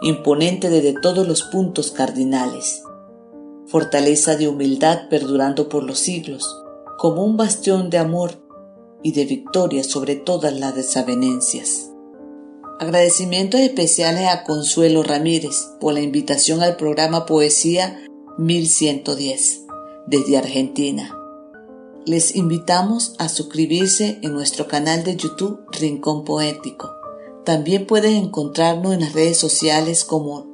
imponente desde todos los puntos cardinales, fortaleza de humildad perdurando por los siglos, como un bastión de amor y de victoria sobre todas las desavenencias. Agradecimientos especiales a Consuelo Ramírez por la invitación al programa Poesía 1110 desde Argentina les invitamos a suscribirse en nuestro canal de YouTube Rincón Poético. También pueden encontrarnos en las redes sociales como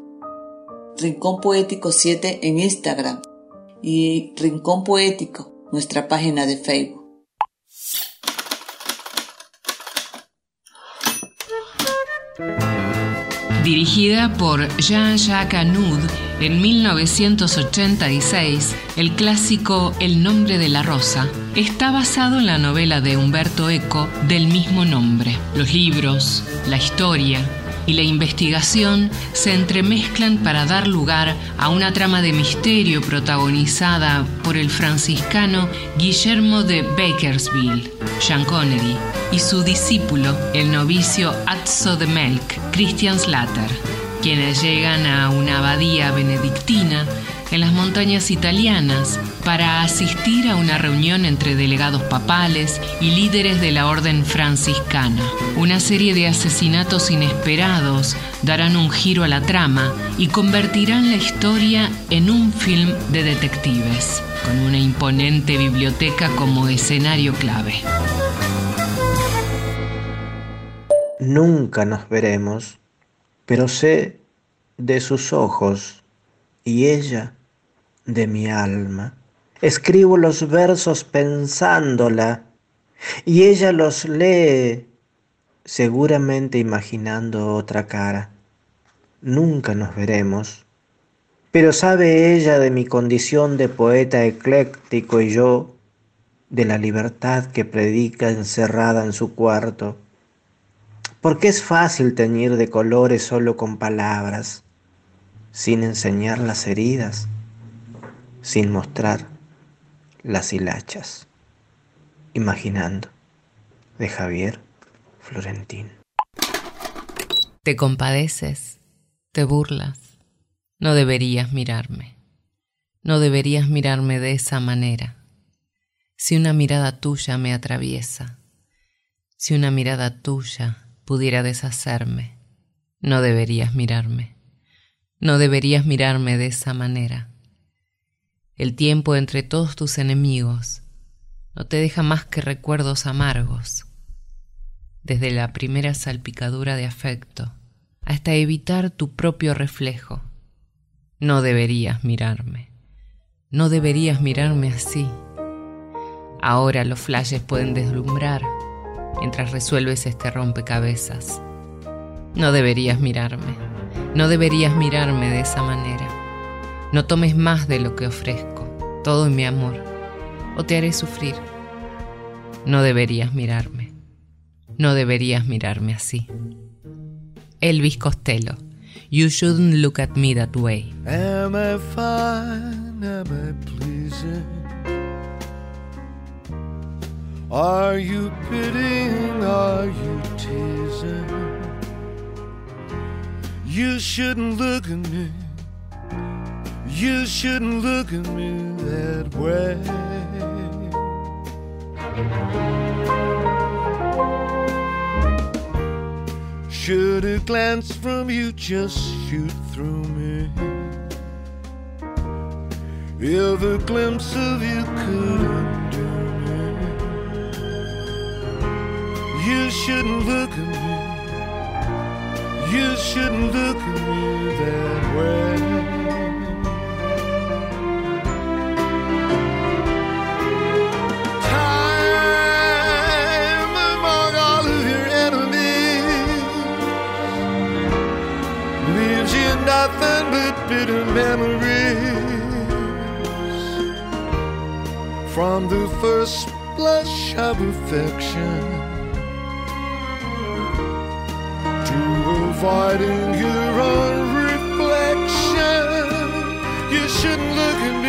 Rincón Poético 7 en Instagram y Rincón Poético, nuestra página de Facebook. Dirigida por Jean-Jacques Anud en 1986, el clásico El nombre de la rosa está basado en la novela de Humberto Eco del mismo nombre. Los libros, la historia y la investigación se entremezclan para dar lugar a una trama de misterio protagonizada por el franciscano Guillermo de Bakersville, Sean Connery, y su discípulo, el novicio Atzo de Melk, Christian Slater quienes llegan a una abadía benedictina en las montañas italianas para asistir a una reunión entre delegados papales y líderes de la orden franciscana. Una serie de asesinatos inesperados darán un giro a la trama y convertirán la historia en un film de detectives, con una imponente biblioteca como escenario clave. Nunca nos veremos pero sé de sus ojos y ella de mi alma. Escribo los versos pensándola y ella los lee seguramente imaginando otra cara. Nunca nos veremos, pero sabe ella de mi condición de poeta ecléctico y yo de la libertad que predica encerrada en su cuarto porque es fácil teñir de colores solo con palabras, sin enseñar las heridas, sin mostrar las hilachas. Imaginando, de Javier Florentín. Te compadeces, te burlas. No deberías mirarme. No deberías mirarme de esa manera. Si una mirada tuya me atraviesa, si una mirada tuya pudiera deshacerme. No deberías mirarme. No deberías mirarme de esa manera. El tiempo entre todos tus enemigos no te deja más que recuerdos amargos, desde la primera salpicadura de afecto hasta evitar tu propio reflejo. No deberías mirarme. No deberías mirarme así. Ahora los flashes pueden deslumbrar mientras resuelves este rompecabezas. No deberías mirarme, no deberías mirarme de esa manera. No tomes más de lo que ofrezco, todo mi amor, o te haré sufrir. No deberías mirarme, no deberías mirarme así. Elvis Costello, You Shouldn't Look at Me That Way. Am I fine? Am I pleasing? Are you pitying? Are you teasing? You shouldn't look at me. You shouldn't look at me that way. Should a glance from you just shoot through me? If a glimpse of you could undo me, you shouldn't look at me. You shouldn't look at me that way. Bitter memories from the first blush of affection to avoiding your own reflection. You shouldn't look at me.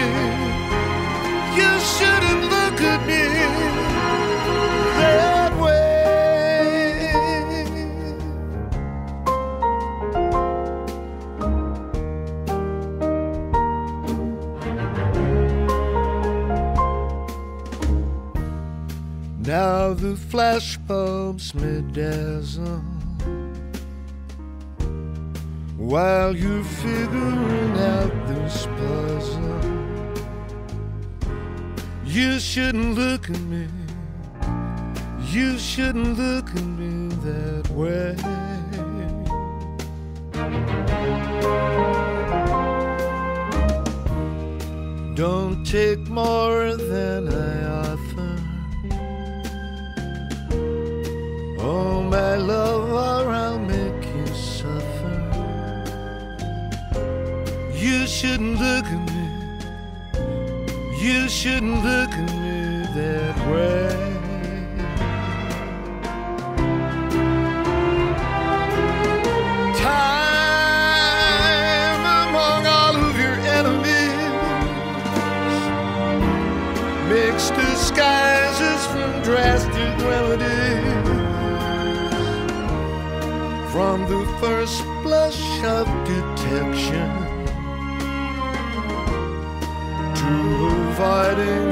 Flash may dazzle while you're figuring out this puzzle. You shouldn't look at me. You shouldn't look at me that way. Don't take more than I shouldn't look fighting